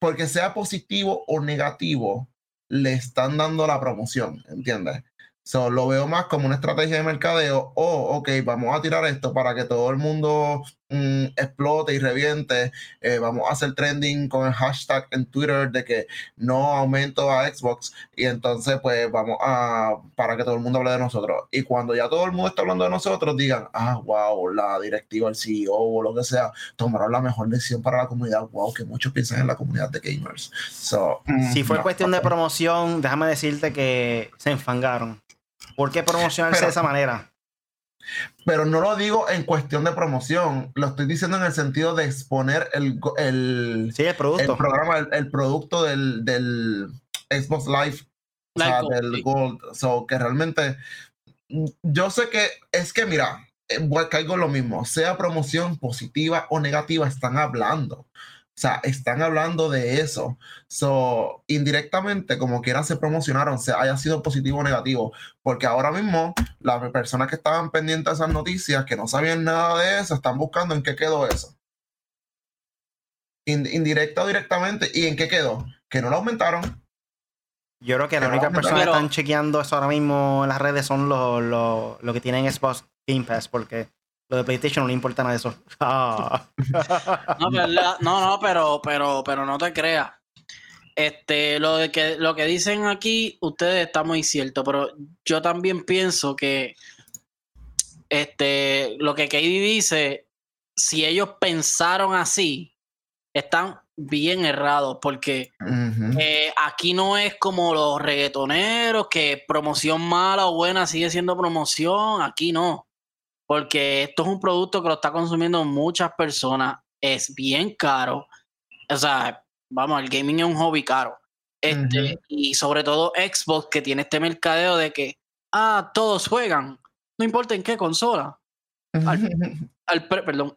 porque sea positivo o negativo, le están dando la promoción, ¿entiendes? So, lo veo más como una estrategia de mercadeo. O, oh, ok, vamos a tirar esto para que todo el mundo mm, explote y reviente, eh, vamos a hacer trending con el hashtag en Twitter de que no aumento a Xbox y entonces pues vamos a, para que todo el mundo hable de nosotros. Y cuando ya todo el mundo está hablando de nosotros, digan, ah, wow, la directiva, el CEO o lo que sea, tomaron la mejor decisión para la comunidad, wow, que muchos piensan en la comunidad de gamers. So,
si fue
no.
cuestión de promoción, déjame decirte que se enfangaron. ¿Por qué promocionarse
Pero-
de esa manera?
Pero no lo digo en cuestión de promoción, lo estoy diciendo en el sentido de exponer el, el,
Sí, el producto.
el programa, el, el producto del, del Xbox Live, o
Live
sea,
Gold,
del
sí.
Gold. So, que realmente, mm, yo sé que es que, mira, eh, caigo lo mismo, sea promoción positiva o negativa, están hablando. O sea, están hablando de eso. So, indirectamente, como quiera, se promocionaron, sea haya sido positivo o negativo. Porque ahora mismo, las personas que estaban pendientes de esas noticias, que no sabían nada de eso, están buscando en qué quedó eso. In- indirecta o directamente. ¿Y en qué quedó? Que no lo aumentaron.
Yo creo que las
Pero
únicas
vamos a
personas que están chequeando eso ahora mismo en las redes son los, los, los que tienen Xbox Game Pass, porque lo de PlayStation no le importa nada de eso. Ah.
No, pero, la- no, no, pero, pero, pero no te creas. Este, lo de que lo que dicen aquí, ustedes están muy cierto, pero yo también pienso que este, lo que Katie dice, si ellos pensaron así, están bien errados, porque eh, aquí no es como los reggaetoneros, que promoción mala o buena sigue siendo promoción, aquí no. Porque esto es un producto que lo está consumiendo muchas personas, es bien caro. O sea, vamos, el gaming es un hobby caro. Este. Y sobre todo Xbox, que tiene este mercadeo de que, ah, todos juegan, no importa en qué consola al pre- perdón,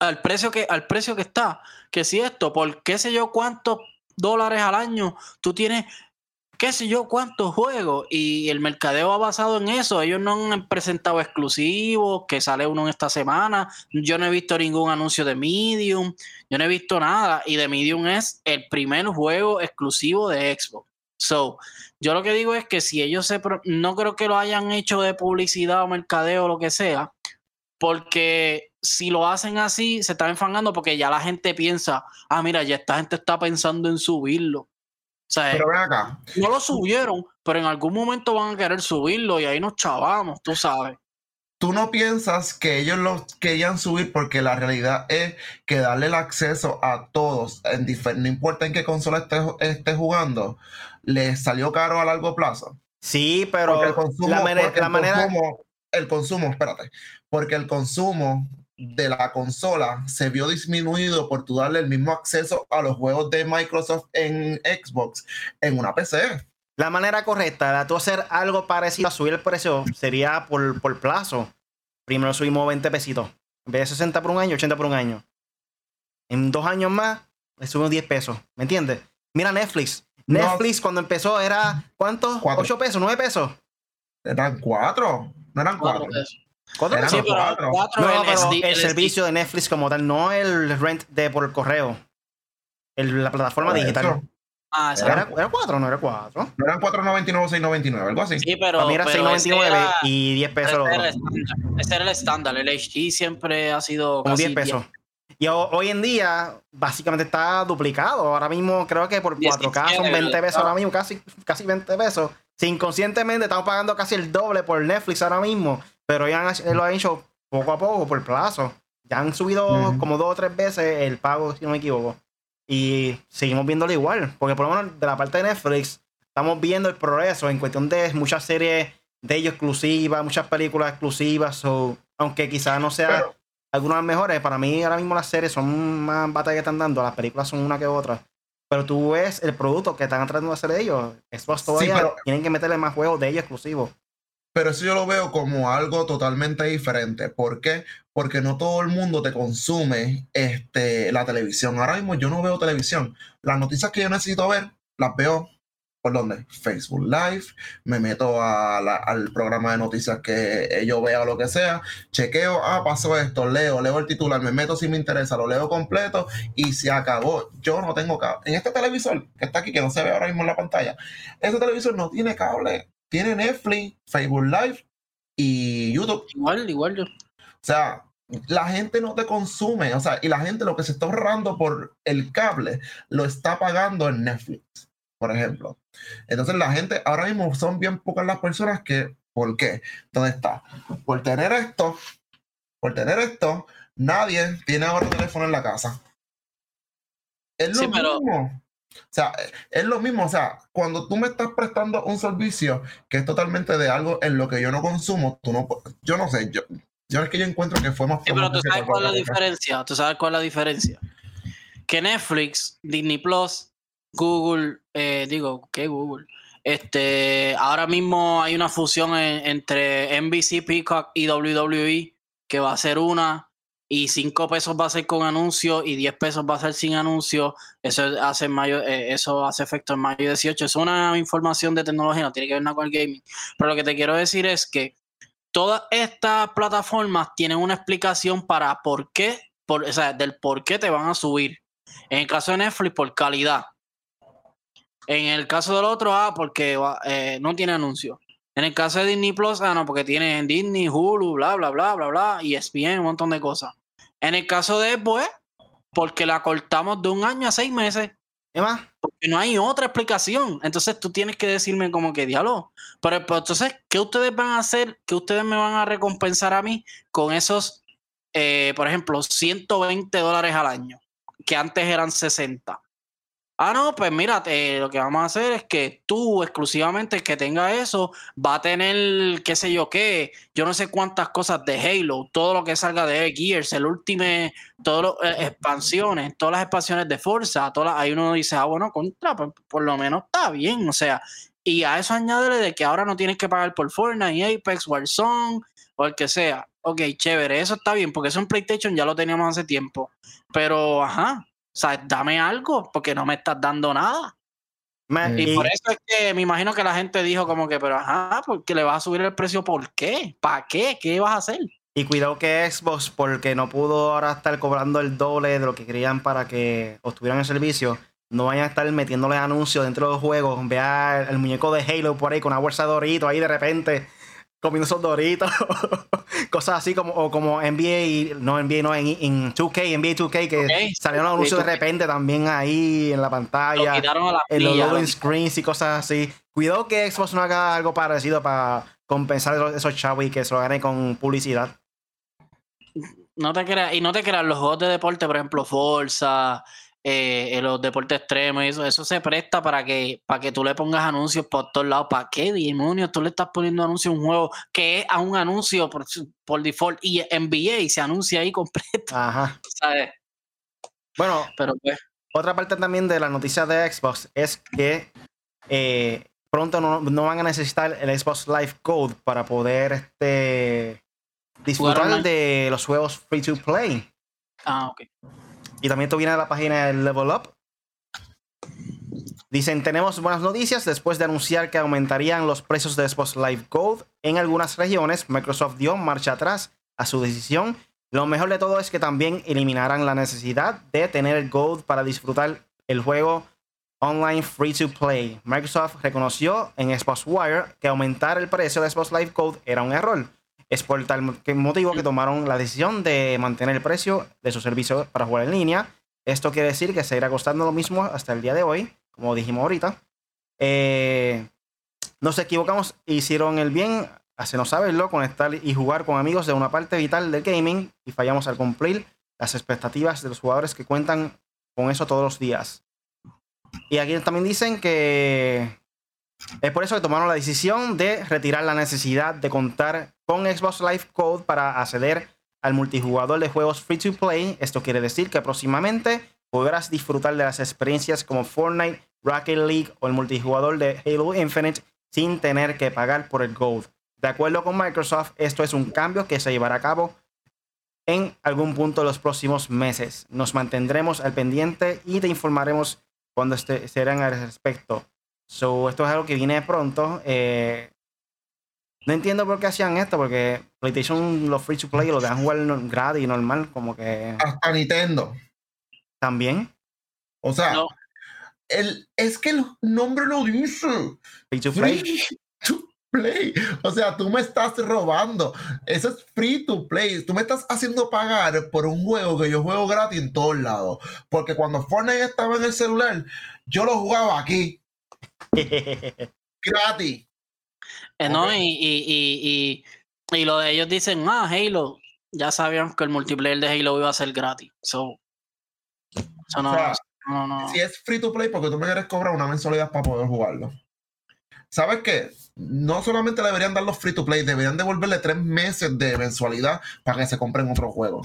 al precio que al precio que está, que si esto por qué sé yo cuántos dólares al año tú tienes qué sé yo cuántos juegos y el mercadeo ha basado en eso, ellos no han presentado exclusivos, que sale uno en esta semana, yo no he visto ningún anuncio de Medium, yo no he visto nada y de Medium es el primer juego exclusivo de Xbox. So, yo lo que digo es que si ellos se pro- no creo que lo hayan hecho de publicidad o mercadeo o lo que sea, porque si lo hacen así, se están enfangando porque ya la gente piensa, ah, mira, ya esta gente está pensando en subirlo. O sea,
Pero ven acá.
no lo subieron, pero en algún momento van a querer subirlo y ahí nos chavamos, tú sabes.
tú no piensas que ellos lo querían subir porque la realidad es que darle el acceso a todos, en no importa en qué consola esté, esté jugando, les salió caro a largo plazo.
Sí, pero
el consumo,
la
el
manera.
consumo, el consumo, espérate, porque el consumo de la consola se vio disminuido por tú darle el mismo acceso a los juegos de Microsoft en Xbox en una PC.
La manera correcta de tú hacer algo parecido a subir el precio sería por, por plazo. Primero subimos 20 pesitos. En vez de 60 por un año, 80 por un año. En dos años más, le subimos 10 pesos. ¿Me entiendes? Mira Netflix.
No.
Netflix cuando empezó era, ¿cuánto?
Cuatro.
8 pesos, 9 pesos.
Eran cuatro, no eran
Cuatro
cuatro.
pesos.
¿Cuánto
Eran
Sí, pero
cuatro.
cuatro
No,
el
pero
SD,
el
el SD.
servicio de Netflix como tal, no el rent de por correo. El- la plataforma digital.
eso.
Ah,
Era, era 4, no era 4.
No eran 4.99 o 6.99, algo así.
Sí, pero,
Para mí era
pero ese
6.99
era-
y 10 pesos
ese era el. Ese era el estándar. El HD siempre ha sido
Como
casi
10 pesos. Y ho- hoy en día, básicamente está duplicado. Ahora mismo creo que por 4K son
17,
20 pesos ahora mismo, casi, casi 20 pesos. Si inconscientemente estamos pagando casi el doble por Netflix ahora mismo, pero ya han- lo han hecho poco a poco, por plazo. Ya han subido como dos o tres veces el pago, si no me equivoco. Y seguimos viéndolo igual, porque por lo menos de la parte de Netflix estamos viendo el progreso en cuestión de muchas series de ellos exclusivas, muchas películas exclusivas. So, aunque quizás no sea
Pero-
algunas mejores. Para mí, ahora mismo las series son más batallas que están dando. Las películas son una que otra. Pero tú ves el producto que están tratando de hacer ellos. Xbox todavía
pero-
tienen que meterle más juegos de ellos exclusivos.
Pero eso yo lo veo como algo totalmente diferente. ¿Por qué? Porque no todo el mundo te consume este, la televisión. Ahora mismo yo no veo televisión. Las noticias que yo necesito ver, las veo por dónde? Facebook Live. Me meto al programa de noticias que yo vea o lo que sea. Chequeo, ah, pasó esto, leo, leo el titular, me meto si me interesa, lo leo completo y se acabó. Yo no tengo cable. En este televisor que está aquí, que no se ve ahora mismo en la pantalla, este televisor no tiene cable. Tiene Netflix, Facebook Live y YouTube.
Igual, igual yo.
O sea, la gente no te consume, o sea, y la gente lo que se está ahorrando por el cable lo está pagando en Netflix, por ejemplo. Entonces la gente, ahora mismo son bien pocas las personas que, ¿por qué? ¿Dónde está? Por tener esto, por tener esto, nadie tiene ahora teléfono en la casa. Es lo mismo. O sea, es lo mismo. O sea, cuando tú me estás prestando un servicio que es totalmente de algo en lo que yo no consumo, tú no, yo no sé, yo, yo es que yo encuentro que fue más.
Sí, pero tú sabes cuál es la diferencia. Tú sabes cuál es la diferencia. Que Netflix, Disney Plus, Google, eh, digo, ¿qué Google? Este, ahora mismo hay una fusión entre NBC, Peacock y WWE que va a ser una y 5 pesos va a ser con anuncio y 10 pesos va a ser sin anuncio. Eso hace mayo, eh, eso hace efecto en mayo 18. Es una información de tecnología, no tiene que ver nada con el gaming. Pero lo que te quiero decir es que todas estas plataformas tienen una explicación para por qué, por, o sea, del por qué te van a subir. En el caso de Netflix, por calidad. En el caso del otro, ah, porque eh, no tiene anuncio. En el caso de Disney Plus, ah, no, porque tiene Disney, Hulu, bla, bla, bla, bla, bla, y ESPN, un montón de cosas. En el caso de pues, porque la cortamos de un año a seis meses.
¿Qué más?
Porque no hay otra explicación. Entonces tú tienes que decirme como que diálogo. Pero, pero, entonces, ¿qué ustedes van a hacer? ¿Qué ustedes me van a recompensar a mí con esos, eh, por ejemplo, 120 dólares al año? Que antes eran 60. Ah, no, pues mírate, lo que vamos a hacer es que tú exclusivamente el que tenga eso va a tener, qué sé yo qué, yo no sé cuántas cosas de Halo, todo lo que salga de Gears, el último, todas las eh, expansiones, todas las expansiones de Forza, ahí uno dice, ah, bueno, contra, pues, por lo menos está bien, o sea, y a eso añádele de que ahora no tienes que pagar por Fortnite, Apex, Warzone o el que sea. Ok, chévere, eso está bien, porque eso en PlayStation ya lo teníamos hace tiempo. Pero, ajá, o sea, dame algo, porque no me estás dando nada. y, por eso es que me imagino que la gente dijo como que, pero ajá, porque le vas a subir el precio, ¿por qué? ¿Para qué? ¿Qué vas a hacer?
Y cuidado que Xbox, porque no pudo ahora estar cobrando el doble de lo que querían para que obtuvieran el servicio, no vayan a estar metiéndole anuncios dentro de los juegos. Vea el muñeco de Halo por ahí con una bolsa de dorito ahí de repente comiendo esos doritos, cosas así como, o como NBA, no NBA, no, en, 2K, NBA 2K, que salieron los anuncios de repente también ahí en la pantalla, en los loading screens y cosas así. Cuidado que Xbox no haga algo parecido para compensar esos chavos y que se lo gane con publicidad.
No te creas, y no te creas, los juegos de deporte, por ejemplo, Forza, eh, en los deportes extremos, eso, eso se presta para que, para que tú le pongas anuncios por todos lados. ¿Para qué demonios tú le estás poniendo anuncios a un juego que es a un anuncio por, por default y NBA y se anuncia ahí completo?
Ajá. Bueno, pero pues. Otra parte también de la noticia de Xbox es que eh, pronto no, van a necesitar el Xbox Live Code para poder este, disfrutar de los juegos free to play.
Ah, ok.
Y también esto viene de la página de Level Up. Dicen, tenemos buenas noticias. Después de anunciar que aumentarían los precios de Xbox Live Gold en algunas regiones, Microsoft dio marcha atrás a su decisión. Lo mejor de todo es que también eliminarán la necesidad de tener Gold para disfrutar el juego online free to play. Microsoft reconoció en Xbox Wire que aumentar el precio de Xbox Live Gold era un error es por tal motivo que tomaron la decisión de mantener el precio de su servicio para jugar en línea. Esto quiere decir que seguirá costando lo mismo hasta el día de hoy, como dijimos ahorita. Eh, nos equivocamos, hicieron el bien, hacernos saberlo, conectar y jugar con amigos de una parte vital del gaming y fallamos al cumplir las expectativas de los jugadores que cuentan con eso todos los días. Y aquí también dicen que es por eso que tomaron la decisión de retirar la necesidad de contar con Xbox Live Code para acceder al multijugador de juegos free to play. Esto quiere decir que próximamente podrás disfrutar de las experiencias como Fortnite, Rocket League o el multijugador de Halo Infinite sin tener que pagar por el Gold. De acuerdo con Microsoft, esto es un cambio que se llevará a cabo en algún punto de los próximos meses. Nos mantendremos al pendiente y te informaremos cuando este, serán al respecto. So, esto es algo que viene pronto. Eh, no entiendo por qué hacían esto, porque PlayStation, los free to play, lo dejan jugar gratis, normal, como que.
Hasta Nintendo.
También.
O sea, el, es que el nombre lo dice.
Free to play.
play. O sea, tú me estás robando. Eso es free to play. Tú me estás haciendo pagar por un juego que yo juego gratis en todos lados. Porque cuando Fortnite estaba en el celular, yo lo jugaba aquí. gratis.
Eh, no, y, y, y, y, lo de ellos dicen, ah, Halo. Ya sabían que el multiplayer de Halo iba a ser gratis. So, no, no, no.
Si es free to play, porque tú me quieres cobrar una mensualidad para poder jugarlo. ¿Sabes qué? No solamente le deberían dar los free to play, deberían devolverle tres meses de mensualidad para que se compren otro juego.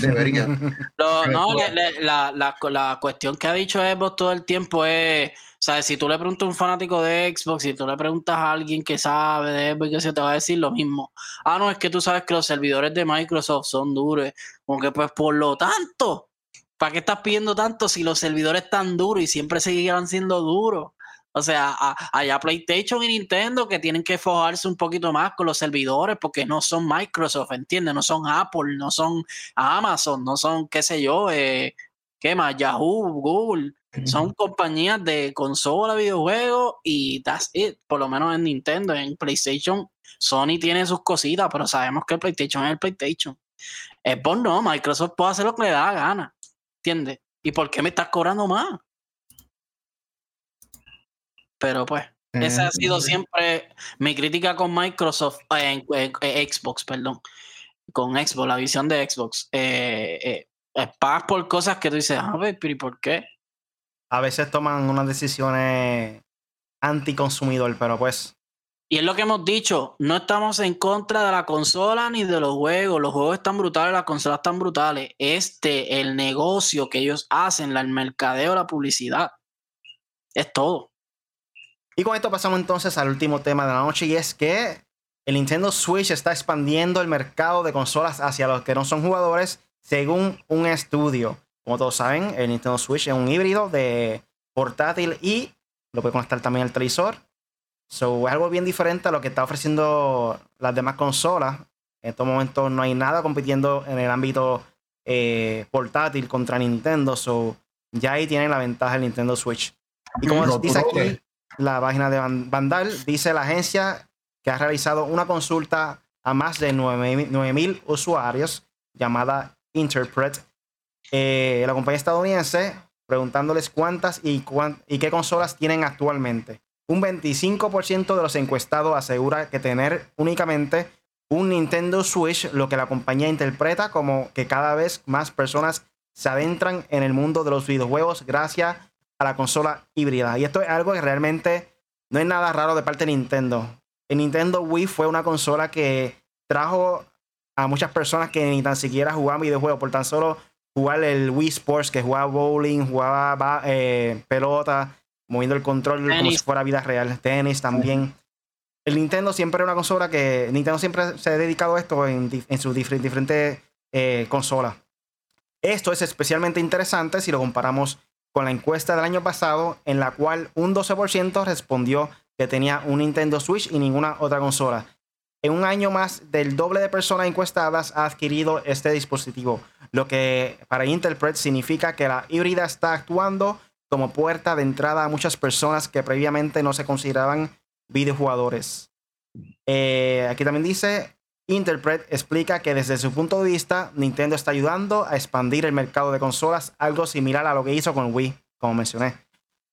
Deberían.
no, la, la, la, cuestión que ha dicho Xbox todo el tiempo es, ¿sabes? Si tú le preguntas a un fanático de Xbox, si tú le preguntas a alguien que sabe de Xbox, que se te va a decir lo mismo. Ah, no, es que tú sabes que los servidores de Microsoft son duros. Aunque pues por lo tanto, ¿para qué estás pidiendo tanto si los servidores están duros y siempre seguirán siendo duros? O sea, allá PlayStation y Nintendo que tienen que fojarse un poquito más con los servidores porque no son Microsoft, ¿entiendes? No son Apple, no son Amazon, no son, qué sé yo, eh, ¿qué más? Yahoo, Google. Son compañías de consola, videojuegos y that's it. Por lo menos en Nintendo, en PlayStation, Sony tiene sus cositas, pero sabemos que el PlayStation es el PlayStation. Xbox no, Microsoft puede hacer lo que le da la gana, ¿entiendes? ¿Y por qué me estás cobrando más? Pero pues, esa ha sido siempre mi crítica con Microsoft, en, Xbox, perdón, con Xbox, la visión de Xbox. Eh, eh, pagas por cosas que tú dices, a ver, pero ¿y por qué?
A veces toman unas decisiones anticonsumidor, pero pues.
Y es lo que hemos dicho, no estamos en contra de la consola ni de los juegos. Los juegos están brutales, las consolas están brutales. Este, el negocio que ellos hacen, el mercadeo, la publicidad, es todo.
Y con esto pasamos entonces al último tema de la noche y es que el Nintendo Switch está expandiendo el mercado de consolas hacia los que no son jugadores según un estudio. Como todos saben, el Nintendo Switch es un híbrido de portátil y lo puede conectar también al televisor. So, es algo bien diferente a lo que está ofreciendo las demás consolas. En estos momentos no hay nada compitiendo en el ámbito eh, portátil contra Nintendo. So, ya ahí tienen la ventaja del Nintendo Switch. Y como dice aquí, la página de Vandal, dice la agencia que ha realizado una consulta a más de 9.000 usuarios llamada Interpret, eh, la compañía estadounidense, preguntándoles cuántas y, y qué consolas tienen actualmente. Un 25% de los encuestados asegura que tener únicamente un Nintendo Switch, lo que la compañía interpreta como que cada vez más personas se adentran en el mundo de los videojuegos gracias a la consola híbrida. Y esto es algo que realmente no es nada raro de parte de Nintendo. El Nintendo Wii fue una consola que trajo a muchas personas que ni tan siquiera jugaban videojuegos por tan solo jugar el Wii Sports, que jugaba bowling, jugaba eh, pelota, moviendo el control como si fuera vida real, tenis también. El Nintendo siempre es una consola que Nintendo siempre se ha dedicado a esto en, sus diferentes eh, consolas. Esto es especialmente interesante si lo comparamos con la encuesta del año pasado en la cual un 12% respondió que tenía un Nintendo Switch y ninguna otra consola. En un año más del doble de personas encuestadas ha adquirido este dispositivo, lo que para Interpret significa que la híbrida está actuando como puerta de entrada a muchas personas que previamente no se consideraban videojugadores. Eh, aquí también dice, Interpret explica que desde su punto de vista, Nintendo está ayudando a expandir el mercado de consolas, algo similar a lo que hizo con Wii, como mencioné.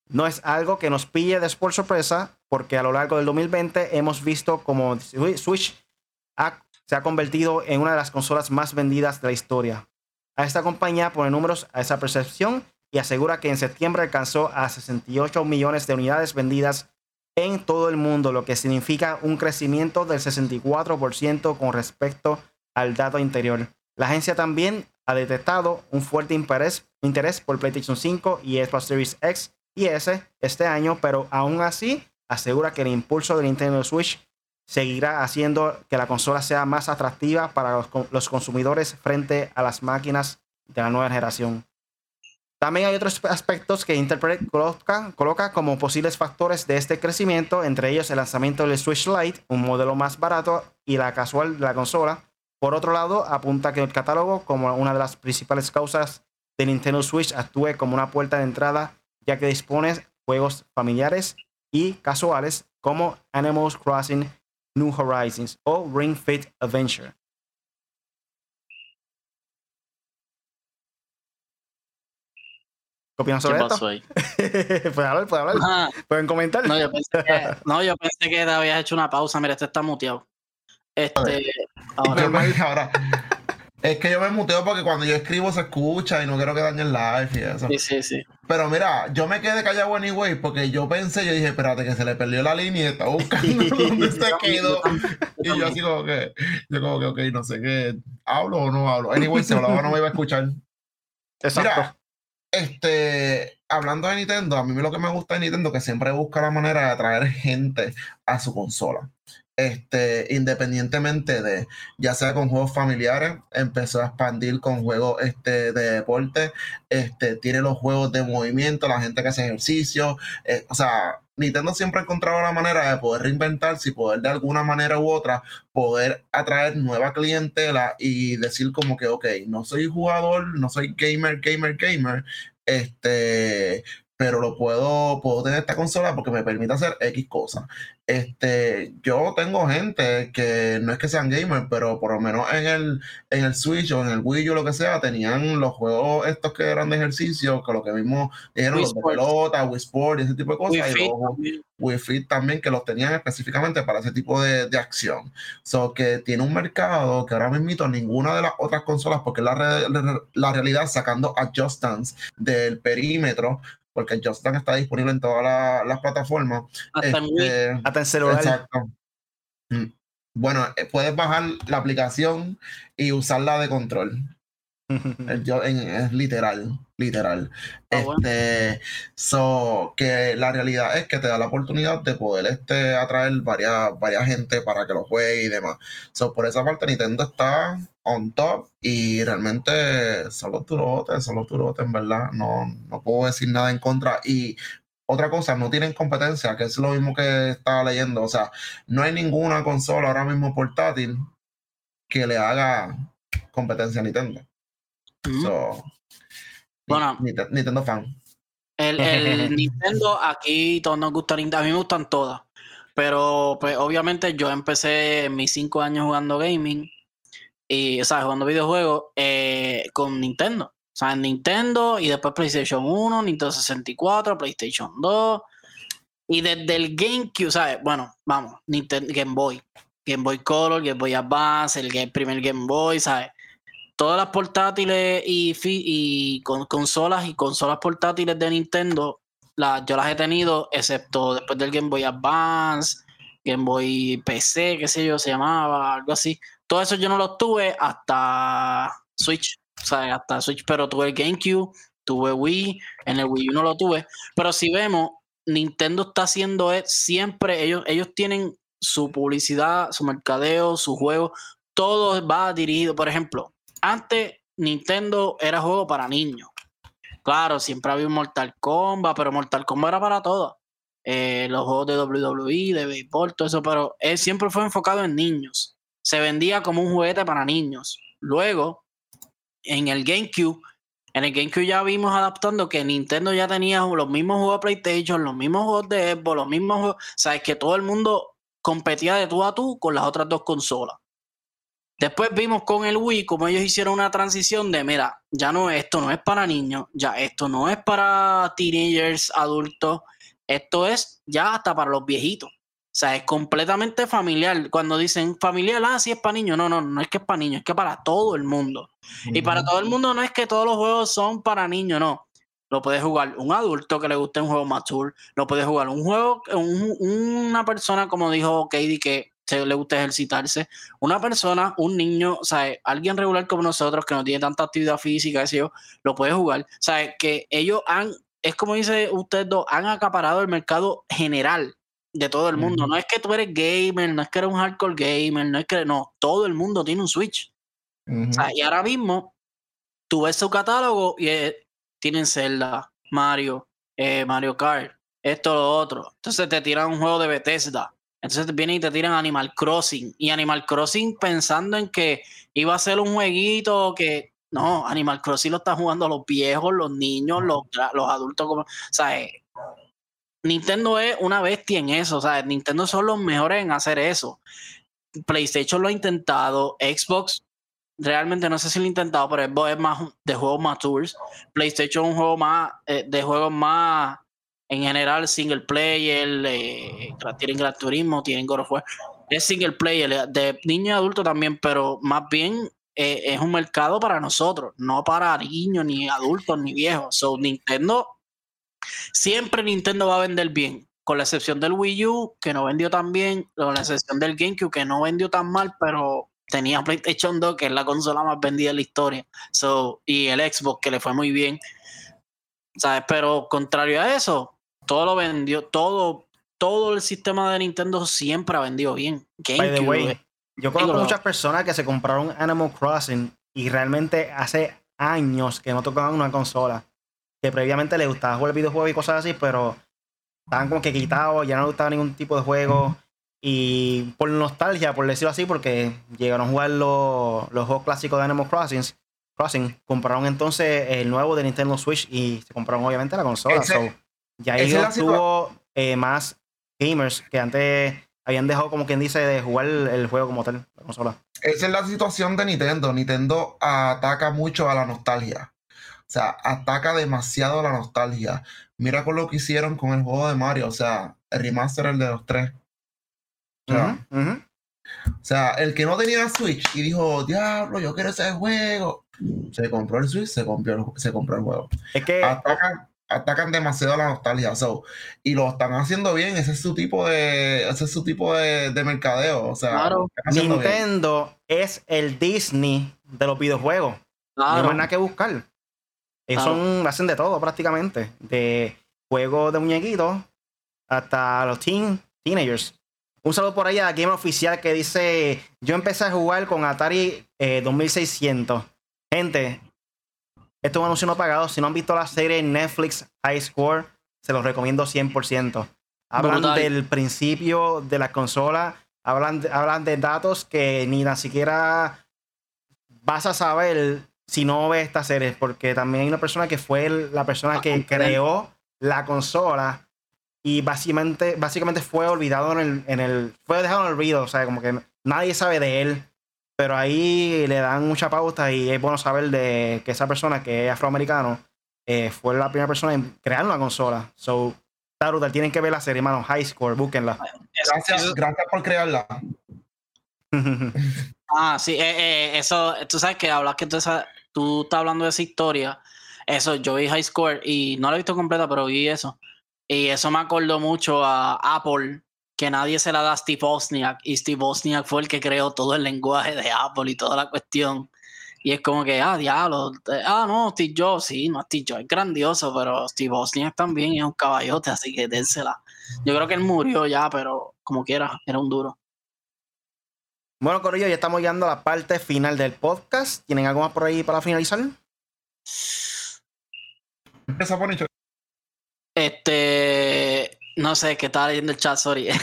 No es algo que nos pille de por sorpresa, porque a lo largo del 2020 hemos visto como Switch se ha convertido en una de las consolas más vendidas de la historia. A esta compañía pone números a esa percepción y asegura que en septiembre alcanzó a 68 millones de unidades vendidas en todo el mundo, lo que significa un crecimiento del 64% con respecto al dato anterior. La agencia también ha detectado un fuerte interés, por PlayStation 5 y Xbox Series X y S este año, pero aún así asegura que el impulso de Nintendo Switch seguirá haciendo que la consola sea más atractiva para los consumidores frente a las máquinas de la nueva generación. También hay otros aspectos que Interpret coloca, como posibles factores de este crecimiento, entre ellos el lanzamiento del Switch Lite, un modelo más barato, y la casual de la consola. Por otro lado, apunta que el catálogo, como una de las principales causas de Nintendo Switch, actúe como una puerta de entrada, ya que dispone juegos familiares y casuales como Animal Crossing New Horizons o Ring Fit Adventure. ¿Qué opinan sobre
¿Qué
esto?
pasó ahí?
Pueden hablar, pueden hablar. Pueden comentar.
No, yo pensé que, no, yo pensé que te habías hecho una pausa. Mira, este está muteado. Este, ahora,
es que yo me muteo porque cuando yo escribo se escucha y no quiero que dañe el live y eso.
sí, sí, sí.
Pero mira, yo me quedé callado anyway porque yo pensé, yo dije, espérate, que se le perdió la línea y está buscando dónde se quedó. Y yo así como que, yo como que, ok, no sé qué, ¿hablo o no hablo? Anyway, se lo no me iba a escuchar.
Exacto.
Mira, este, hablando de Nintendo, a mí lo que me gusta de Nintendo es que siempre busca la manera de atraer gente a su consola. Este, independientemente de, ya sea con juegos familiares, empezó a expandir con juegos este, de deporte, este, tiene los juegos de movimiento, la gente que hace ejercicio, eh, o sea, Nintendo siempre ha encontrado la manera de poder reinventarse y poder de alguna manera u otra poder atraer nueva clientela y decir como que, ok, no soy jugador, no soy gamer, gamer, gamer, este, pero lo puedo, puedo tener esta consola porque me permite hacer X cosas. Este, yo tengo gente que no es que sean gamers, pero por lo menos en el, en el Switch o en el Wii U, lo que sea, tenían los juegos estos que eran de ejercicio, que lo que dijeron,
Wii
los de pelota, Wii Sport y ese tipo de cosas.
Wii
y luego. Wii Fit también, que los tenían específicamente para ese tipo de, de acción. So que tiene un mercado que ahora mismo ninguna de las otras consolas, porque la, re- la- realidad sacando a Just Dance del perímetro, porque Just Dance está disponible en todas la- las plataformas.
Hasta en.
Este,
Hasta en celular.
Exacto. Mm. Bueno, eh, puedes bajar la aplicación y usarla de control. El yo- en- es literal, literal.
Ah, bueno.
Este, so, que la realidad es que te da la oportunidad de poder este, atraer varias, varias gente para que lo juegue y demás. So, por esa parte, Nintendo está on top y realmente son los turotes, son los turotes, en verdad. No, no puedo decir nada en contra. Y otra cosa, no tienen competencia, que es lo mismo que estaba leyendo. O sea, no hay ninguna consola ahora mismo portátil que le haga competencia a Nintendo.
Ujú.
So,
Bueno.
Nintendo fan.
El, el Nintendo, aquí todos nos gustan, Nintendo, a mí me gustan todas. Pero pues obviamente yo empecé mis cinco años jugando gaming y, o sea, jugando videojuegos eh, con Nintendo. O sea, en Nintendo y después PlayStation 1, Nintendo 64, PlayStation 2. Y desde el GameCube, ¿sabes? Bueno, vamos, Nintendo, Game Boy. Game Boy Color, Game Boy Advance, el primer Game Boy, ¿sabes? Todas las portátiles y, consolas y consolas portátiles de Nintendo, las, yo las he tenido, excepto después del Game Boy Advance, Game Boy PC, qué sé yo, se llamaba, algo así. Todo eso yo no los tuve hasta Switch, o sea, hasta Switch, pero tuve el GameCube, tuve Wii, en el Wii U no lo tuve. Pero si vemos, Nintendo está haciendo es siempre, ellos, ellos tienen su publicidad, su mercadeo, su juego, todo va dirigido, por ejemplo, antes Nintendo era juego para niños. Claro, siempre había un Mortal Kombat, pero Mortal Kombat era para todo. Eh, los juegos de WWE, de béisbol, todo eso, pero él siempre fue enfocado en niños. Se vendía como un juguete para niños. Luego, en el GameCube, en el GameCube ya vimos adaptando que Nintendo ya tenía los mismos juegos de PlayStation, los mismos juegos de Xbox, los mismos juegos. Sabes que todo el mundo competía de tú a tú con las otras dos consolas. Después vimos con el Wii como ellos hicieron una transición de, mira, ya no, esto no es para niños, ya esto no es para teenagers, adultos, esto es ya hasta para los viejitos. O sea, es completamente familiar. Cuando dicen familiar, ah, sí es para niños. No, no, no es que es para niños, es que para todo el mundo. Y para todo el mundo no es que todos los juegos son para niños, no. Lo puede jugar un adulto que le guste un juego mature. Lo puede jugar un juego, un- una persona, como dijo Katie, que se le gusta ejercitarse. Una persona, un niño, sea, alguien regular como nosotros que no tiene tanta actividad física, yo, lo puede jugar. Sea, que ellos han, es como dice ustedes dos, han acaparado el mercado general de todo el mundo. No es que tú eres gamer, no es que eres un hardcore gamer, no es que, no, todo el mundo tiene un Switch. O sea, y ahora mismo tú ves su catálogo y eh, tienen Zelda, Mario, eh, Mario Kart, esto, lo otro. Entonces te tiran un juego de Bethesda. Entonces te vienen y te tiran Animal Crossing. Y Animal Crossing pensando en que iba a ser un jueguito que. No, Animal Crossing lo están jugando los viejos, los niños, los, los adultos. Como, o sea, eh, Nintendo es una bestia en eso, o sea, Nintendo son los mejores en hacer eso. PlayStation lo ha intentado, Xbox realmente no sé si lo he intentado, pero Xbox es más de juegos más tours. PlayStation es un juego más eh, de juegos más en general single player, eh, tienen Gran Turismo, tienen God of War. Es single player, de niño y adulto también, pero más bien eh, es un mercado para nosotros, no para niños, ni adultos, ni viejos. So, Nintendo, siempre Nintendo va a vender bien, con la excepción del Wii U, que no vendió tan bien, con la excepción del GameCube, que no vendió tan mal, pero tenía PlayStation 2, que es la consola más vendida de la historia. So, y el Xbox, que le fue muy bien. ¿Sabes? Pero contrario a eso, todo lo vendió, todo, todo el sistema de Nintendo siempre ha vendido bien.
By the way, yo conozco muchas personas que se compraron Animal Crossing y realmente hace años que no tocaban una consola. Que previamente les gustaba jugar videojuegos y cosas así, pero estaban como que quitados, ya no les gustaba ningún tipo de juego. Y por nostalgia, por decirlo así, porque llegaron a jugar los, los juegos clásicos de Animal Crossing, Crossing, compraron entonces el nuevo de Nintendo Switch y se compraron obviamente la consola. Y ahí tuvo eh, más gamers que antes habían dejado, como quien dice, de jugar el, juego como tal, la consola.
Esa es la situación de Nintendo. Nintendo ataca mucho a la nostalgia. O sea, ataca demasiado a la nostalgia. Mira con lo que hicieron con el juego de Mario. O sea, el remaster, el de los tres. O sea, el que no tenía Switch y dijo, diablo, yo quiero ese juego. Se compró el Switch, se compró el, se compró el juego.
Es que
atacan demasiado la nostalgia. y lo están haciendo bien. Ese es su tipo de, ese es su tipo de, mercadeo. O sea,
Nintendo es el Disney de los videojuegos. No hay nada que buscar. Son, hacen de todo prácticamente. De juegos de muñequitos hasta los teen, teenagers. Un saludo por ahí a Game Oficial que dice: Yo empecé a jugar con Atari 2600. Eh, Gente, esto es un anuncio no pagado. Si no han visto la serie Netflix High Score, se los recomiendo 100%. Hablan del principio de la consola, hablan de, hablan de datos que ni tan siquiera vas a saber si no ves esta serie, porque también hay una persona que fue la persona que creó la consola y básicamente, básicamente fue olvidado en el, en el, fue dejado en el olvido, o sea, como que nadie sabe de él. Pero ahí le dan mucha pauta y es bueno saber de que esa persona que es afroamericano eh, fue la primera persona en crear una consola. So, está Tienen que ver la serie, hermano. High Score, búsquenla.
Gracias, gracias por crearla.
ah, sí, eh, eh, eso, tú sabes que hablas que tú, tú estás hablando de esa historia. Eso, yo vi High Score y no la he visto completa, pero vi eso. Y eso me acordó mucho a Apple que nadie se la da a Steve Wozniak y Steve Wozniak fue el que creó todo el lenguaje de Apple y toda la cuestión. Y es como que, ah, diablo, eh, ah, no, Steve Jobs, sí, no, Steve Jobs es grandioso, pero Steve Wozniak también es un caballote, así que dénsela. Yo creo que él murió ya, pero como quiera, era un duro.
Bueno, Corillo, ya estamos llegando a la parte final del podcast. ¿Tienen algo más por ahí para finalizar?
Empieza por
Este, no sé, que estaba leyendo el chat, sorry.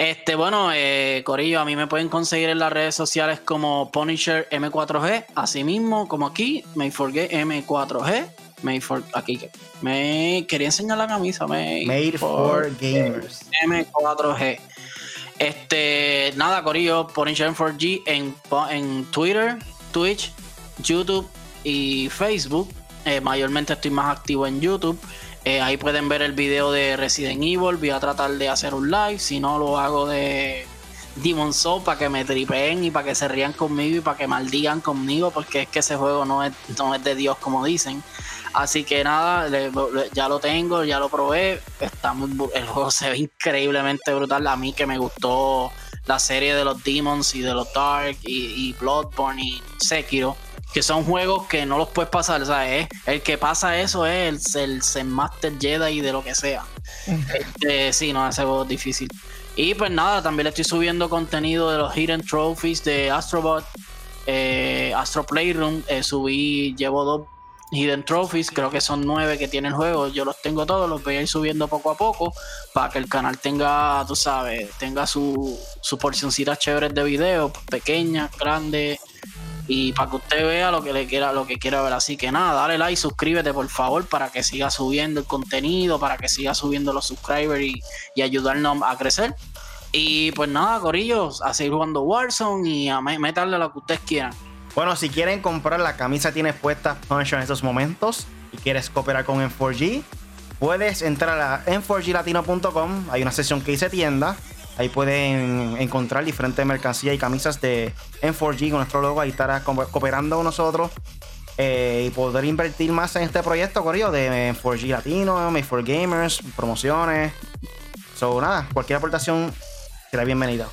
Este, bueno, eh, Corillo, a mí me pueden conseguir en las redes sociales como Punisher M4G, así mismo como aquí, Made for M4G, Made for, aquí, me quería enseñar la camisa,
Made, for, Gamers.
M4G. Este, nada, Corillo, Punisher M4G en, en Twitter, Twitch, YouTube y Facebook. Eh, mayormente estoy más activo en YouTube. Eh, ahí pueden ver el video de Resident Evil. Voy a tratar de hacer un live. Si no, lo hago de Demon Soul para que me tripeen y para que se rían conmigo y para que maldigan conmigo. Porque es que ese juego no es, no es de Dios como dicen. Así que nada, ya lo tengo, ya lo probé. Está el juego se ve increíblemente brutal. A mí que me gustó la serie de los Demons y de los Dark y, y Bloodborne y Sekiro que son juegos que no los puedes pasar, ¿sabes? El que pasa eso es el, el, Master Jedi de lo que sea. Este, sí, no, ese juego es difícil. Y pues nada, también le estoy subiendo contenido de los Hidden Trophies de Astrobot, eh, Astro Playroom. Eh, subí, llevo dos Hidden Trophies, creo que son nueve que tiene el juego. Yo los tengo todos, los voy a ir subiendo poco a poco para que el canal tenga, tú sabes, tenga su, su porcioncita chévere de videos, pequeñas, grandes y para que usted vea lo que le quiera, lo que quiera ver. Así que nada, dale like, suscríbete por favor para que siga subiendo el contenido, para que siga subiendo los subscribers y, y ayudarnos a crecer. Y pues nada, Corillos, a seguir jugando Warzone y a meterle lo que ustedes quieran.
Bueno, si quieren comprar la camisa tienes puesta Punisher en estos momentos y quieres cooperar con M4G, puedes entrar a m4glatino.com. Hay una sección que dice tienda. Ahí pueden encontrar diferentes mercancías y camisas de M4G con nuestro logo. Ahí estará cooperando con nosotros eh, y poder invertir más en este proyecto, Corillo, de M4G Latino, Made for Gamers, promociones. So, nada, cualquier aportación será bienvenida.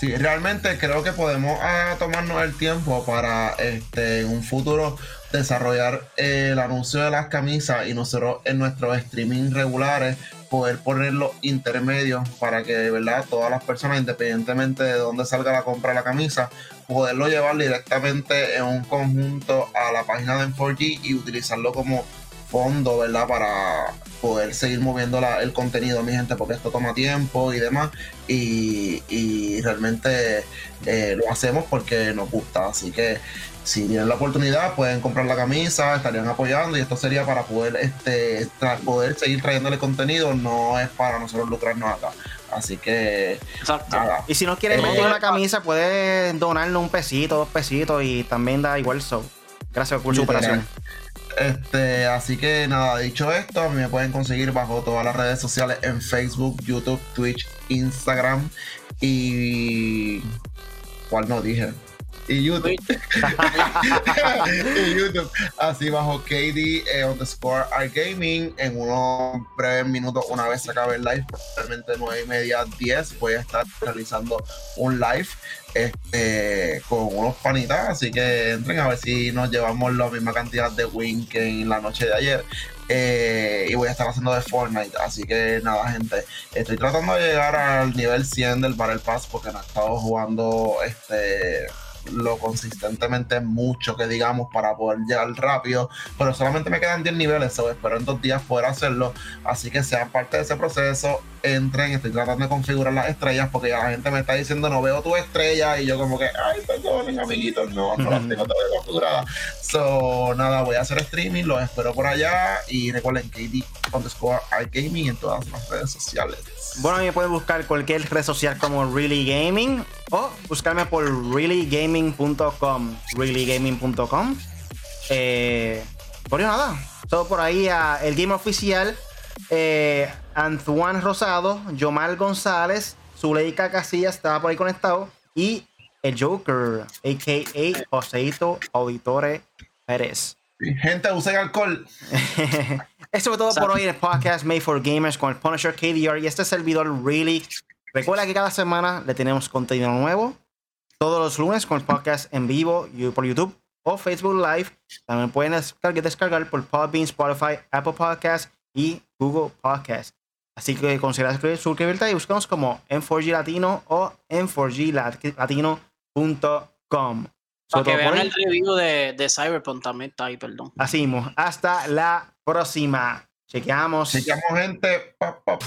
Sí, realmente creo que podemos ah, tomarnos el tiempo para este, en un futuro desarrollar el anuncio de las camisas y nosotros en nuestros streaming regulares poder poner los intermedios para que verdad todas las personas independientemente de dónde salga la compra de la camisa poderlo llevar directamente en un conjunto a la página de 4G y utilizarlo como fondo, ¿verdad? Para poder seguir moviendo el contenido, mi gente, porque esto toma tiempo y demás. Y, realmente eh, lo hacemos porque nos gusta. Así que si tienen la oportunidad, pueden comprar la camisa, estarían apoyando. Y esto sería para poder, este, poder seguir trayéndole contenido, no es para nosotros lucrarnos acá. Así que.
Exacto. Y si no quieren eh, una camisa, pueden donarnos un pesito, dos pesitos y también da igual. So. Gracias por su operación.
Este, así que nada, dicho esto, a mí me pueden conseguir bajo todas las redes sociales en Facebook, YouTube, Twitch, Instagram y. ¿Cuál no dije? Y YouTube. y YouTube. Así bajo KD eh, underscore Art Gaming. En unos breves minutos, una vez se acabe el live, probablemente 9 y media, 10, voy a estar realizando un live este, con unos panitas. Así que entren a ver si nos llevamos la misma cantidad de win que en la noche de ayer. Eh, y voy a estar haciendo de Fortnite. Así que nada, gente. Estoy tratando de llegar al nivel 100 del Battle Pass porque no he estado jugando este lo consistentemente mucho que digamos para poder llegar rápido, pero solamente me quedan 10 niveles, so espero en dos días poder hacerlo, así que sean parte de ese proceso, entren, estoy tratando de configurar las estrellas porque ya la gente me está diciendo no veo tu estrella y yo como que, ay, perdonen amiguitos, no, no las tengo todavía configuradas. So, nada, voy a hacer streaming, los espero por allá y recuerden KD underscore iGaming en todas las redes sociales.
Bueno, me pueden buscar cualquier red social como Really Gaming o buscarme por reallygaming.com. Reallygaming.com. Eh, por nada, todo por ahí el game oficial. Eh, Antoine Rosado, Yomal González, Zuleika Casillas estaba por ahí conectado y el Joker, a.k.a. Joseito Auditore Pérez.
Gente, usen alcohol.
Esto fue todo por hoy en el podcast Made for Gamers con el Punisher KDR y este servidor Really. Recuerda que cada semana le tenemos contenido nuevo. Todos los lunes con el podcast en vivo por YouTube o Facebook Live. También pueden descargar por Podbean, Spotify, Apple Podcasts y Google Podcasts. Así que considera suscribirte y buscamos como M4G Latino o M4Glatino.com.
Para que vean el review de, de Cyberpunk también está ahí, perdón.
Así mismo. Hasta la próxima. Chequeamos.
Chequeamos, gente. Pa, pa, pa.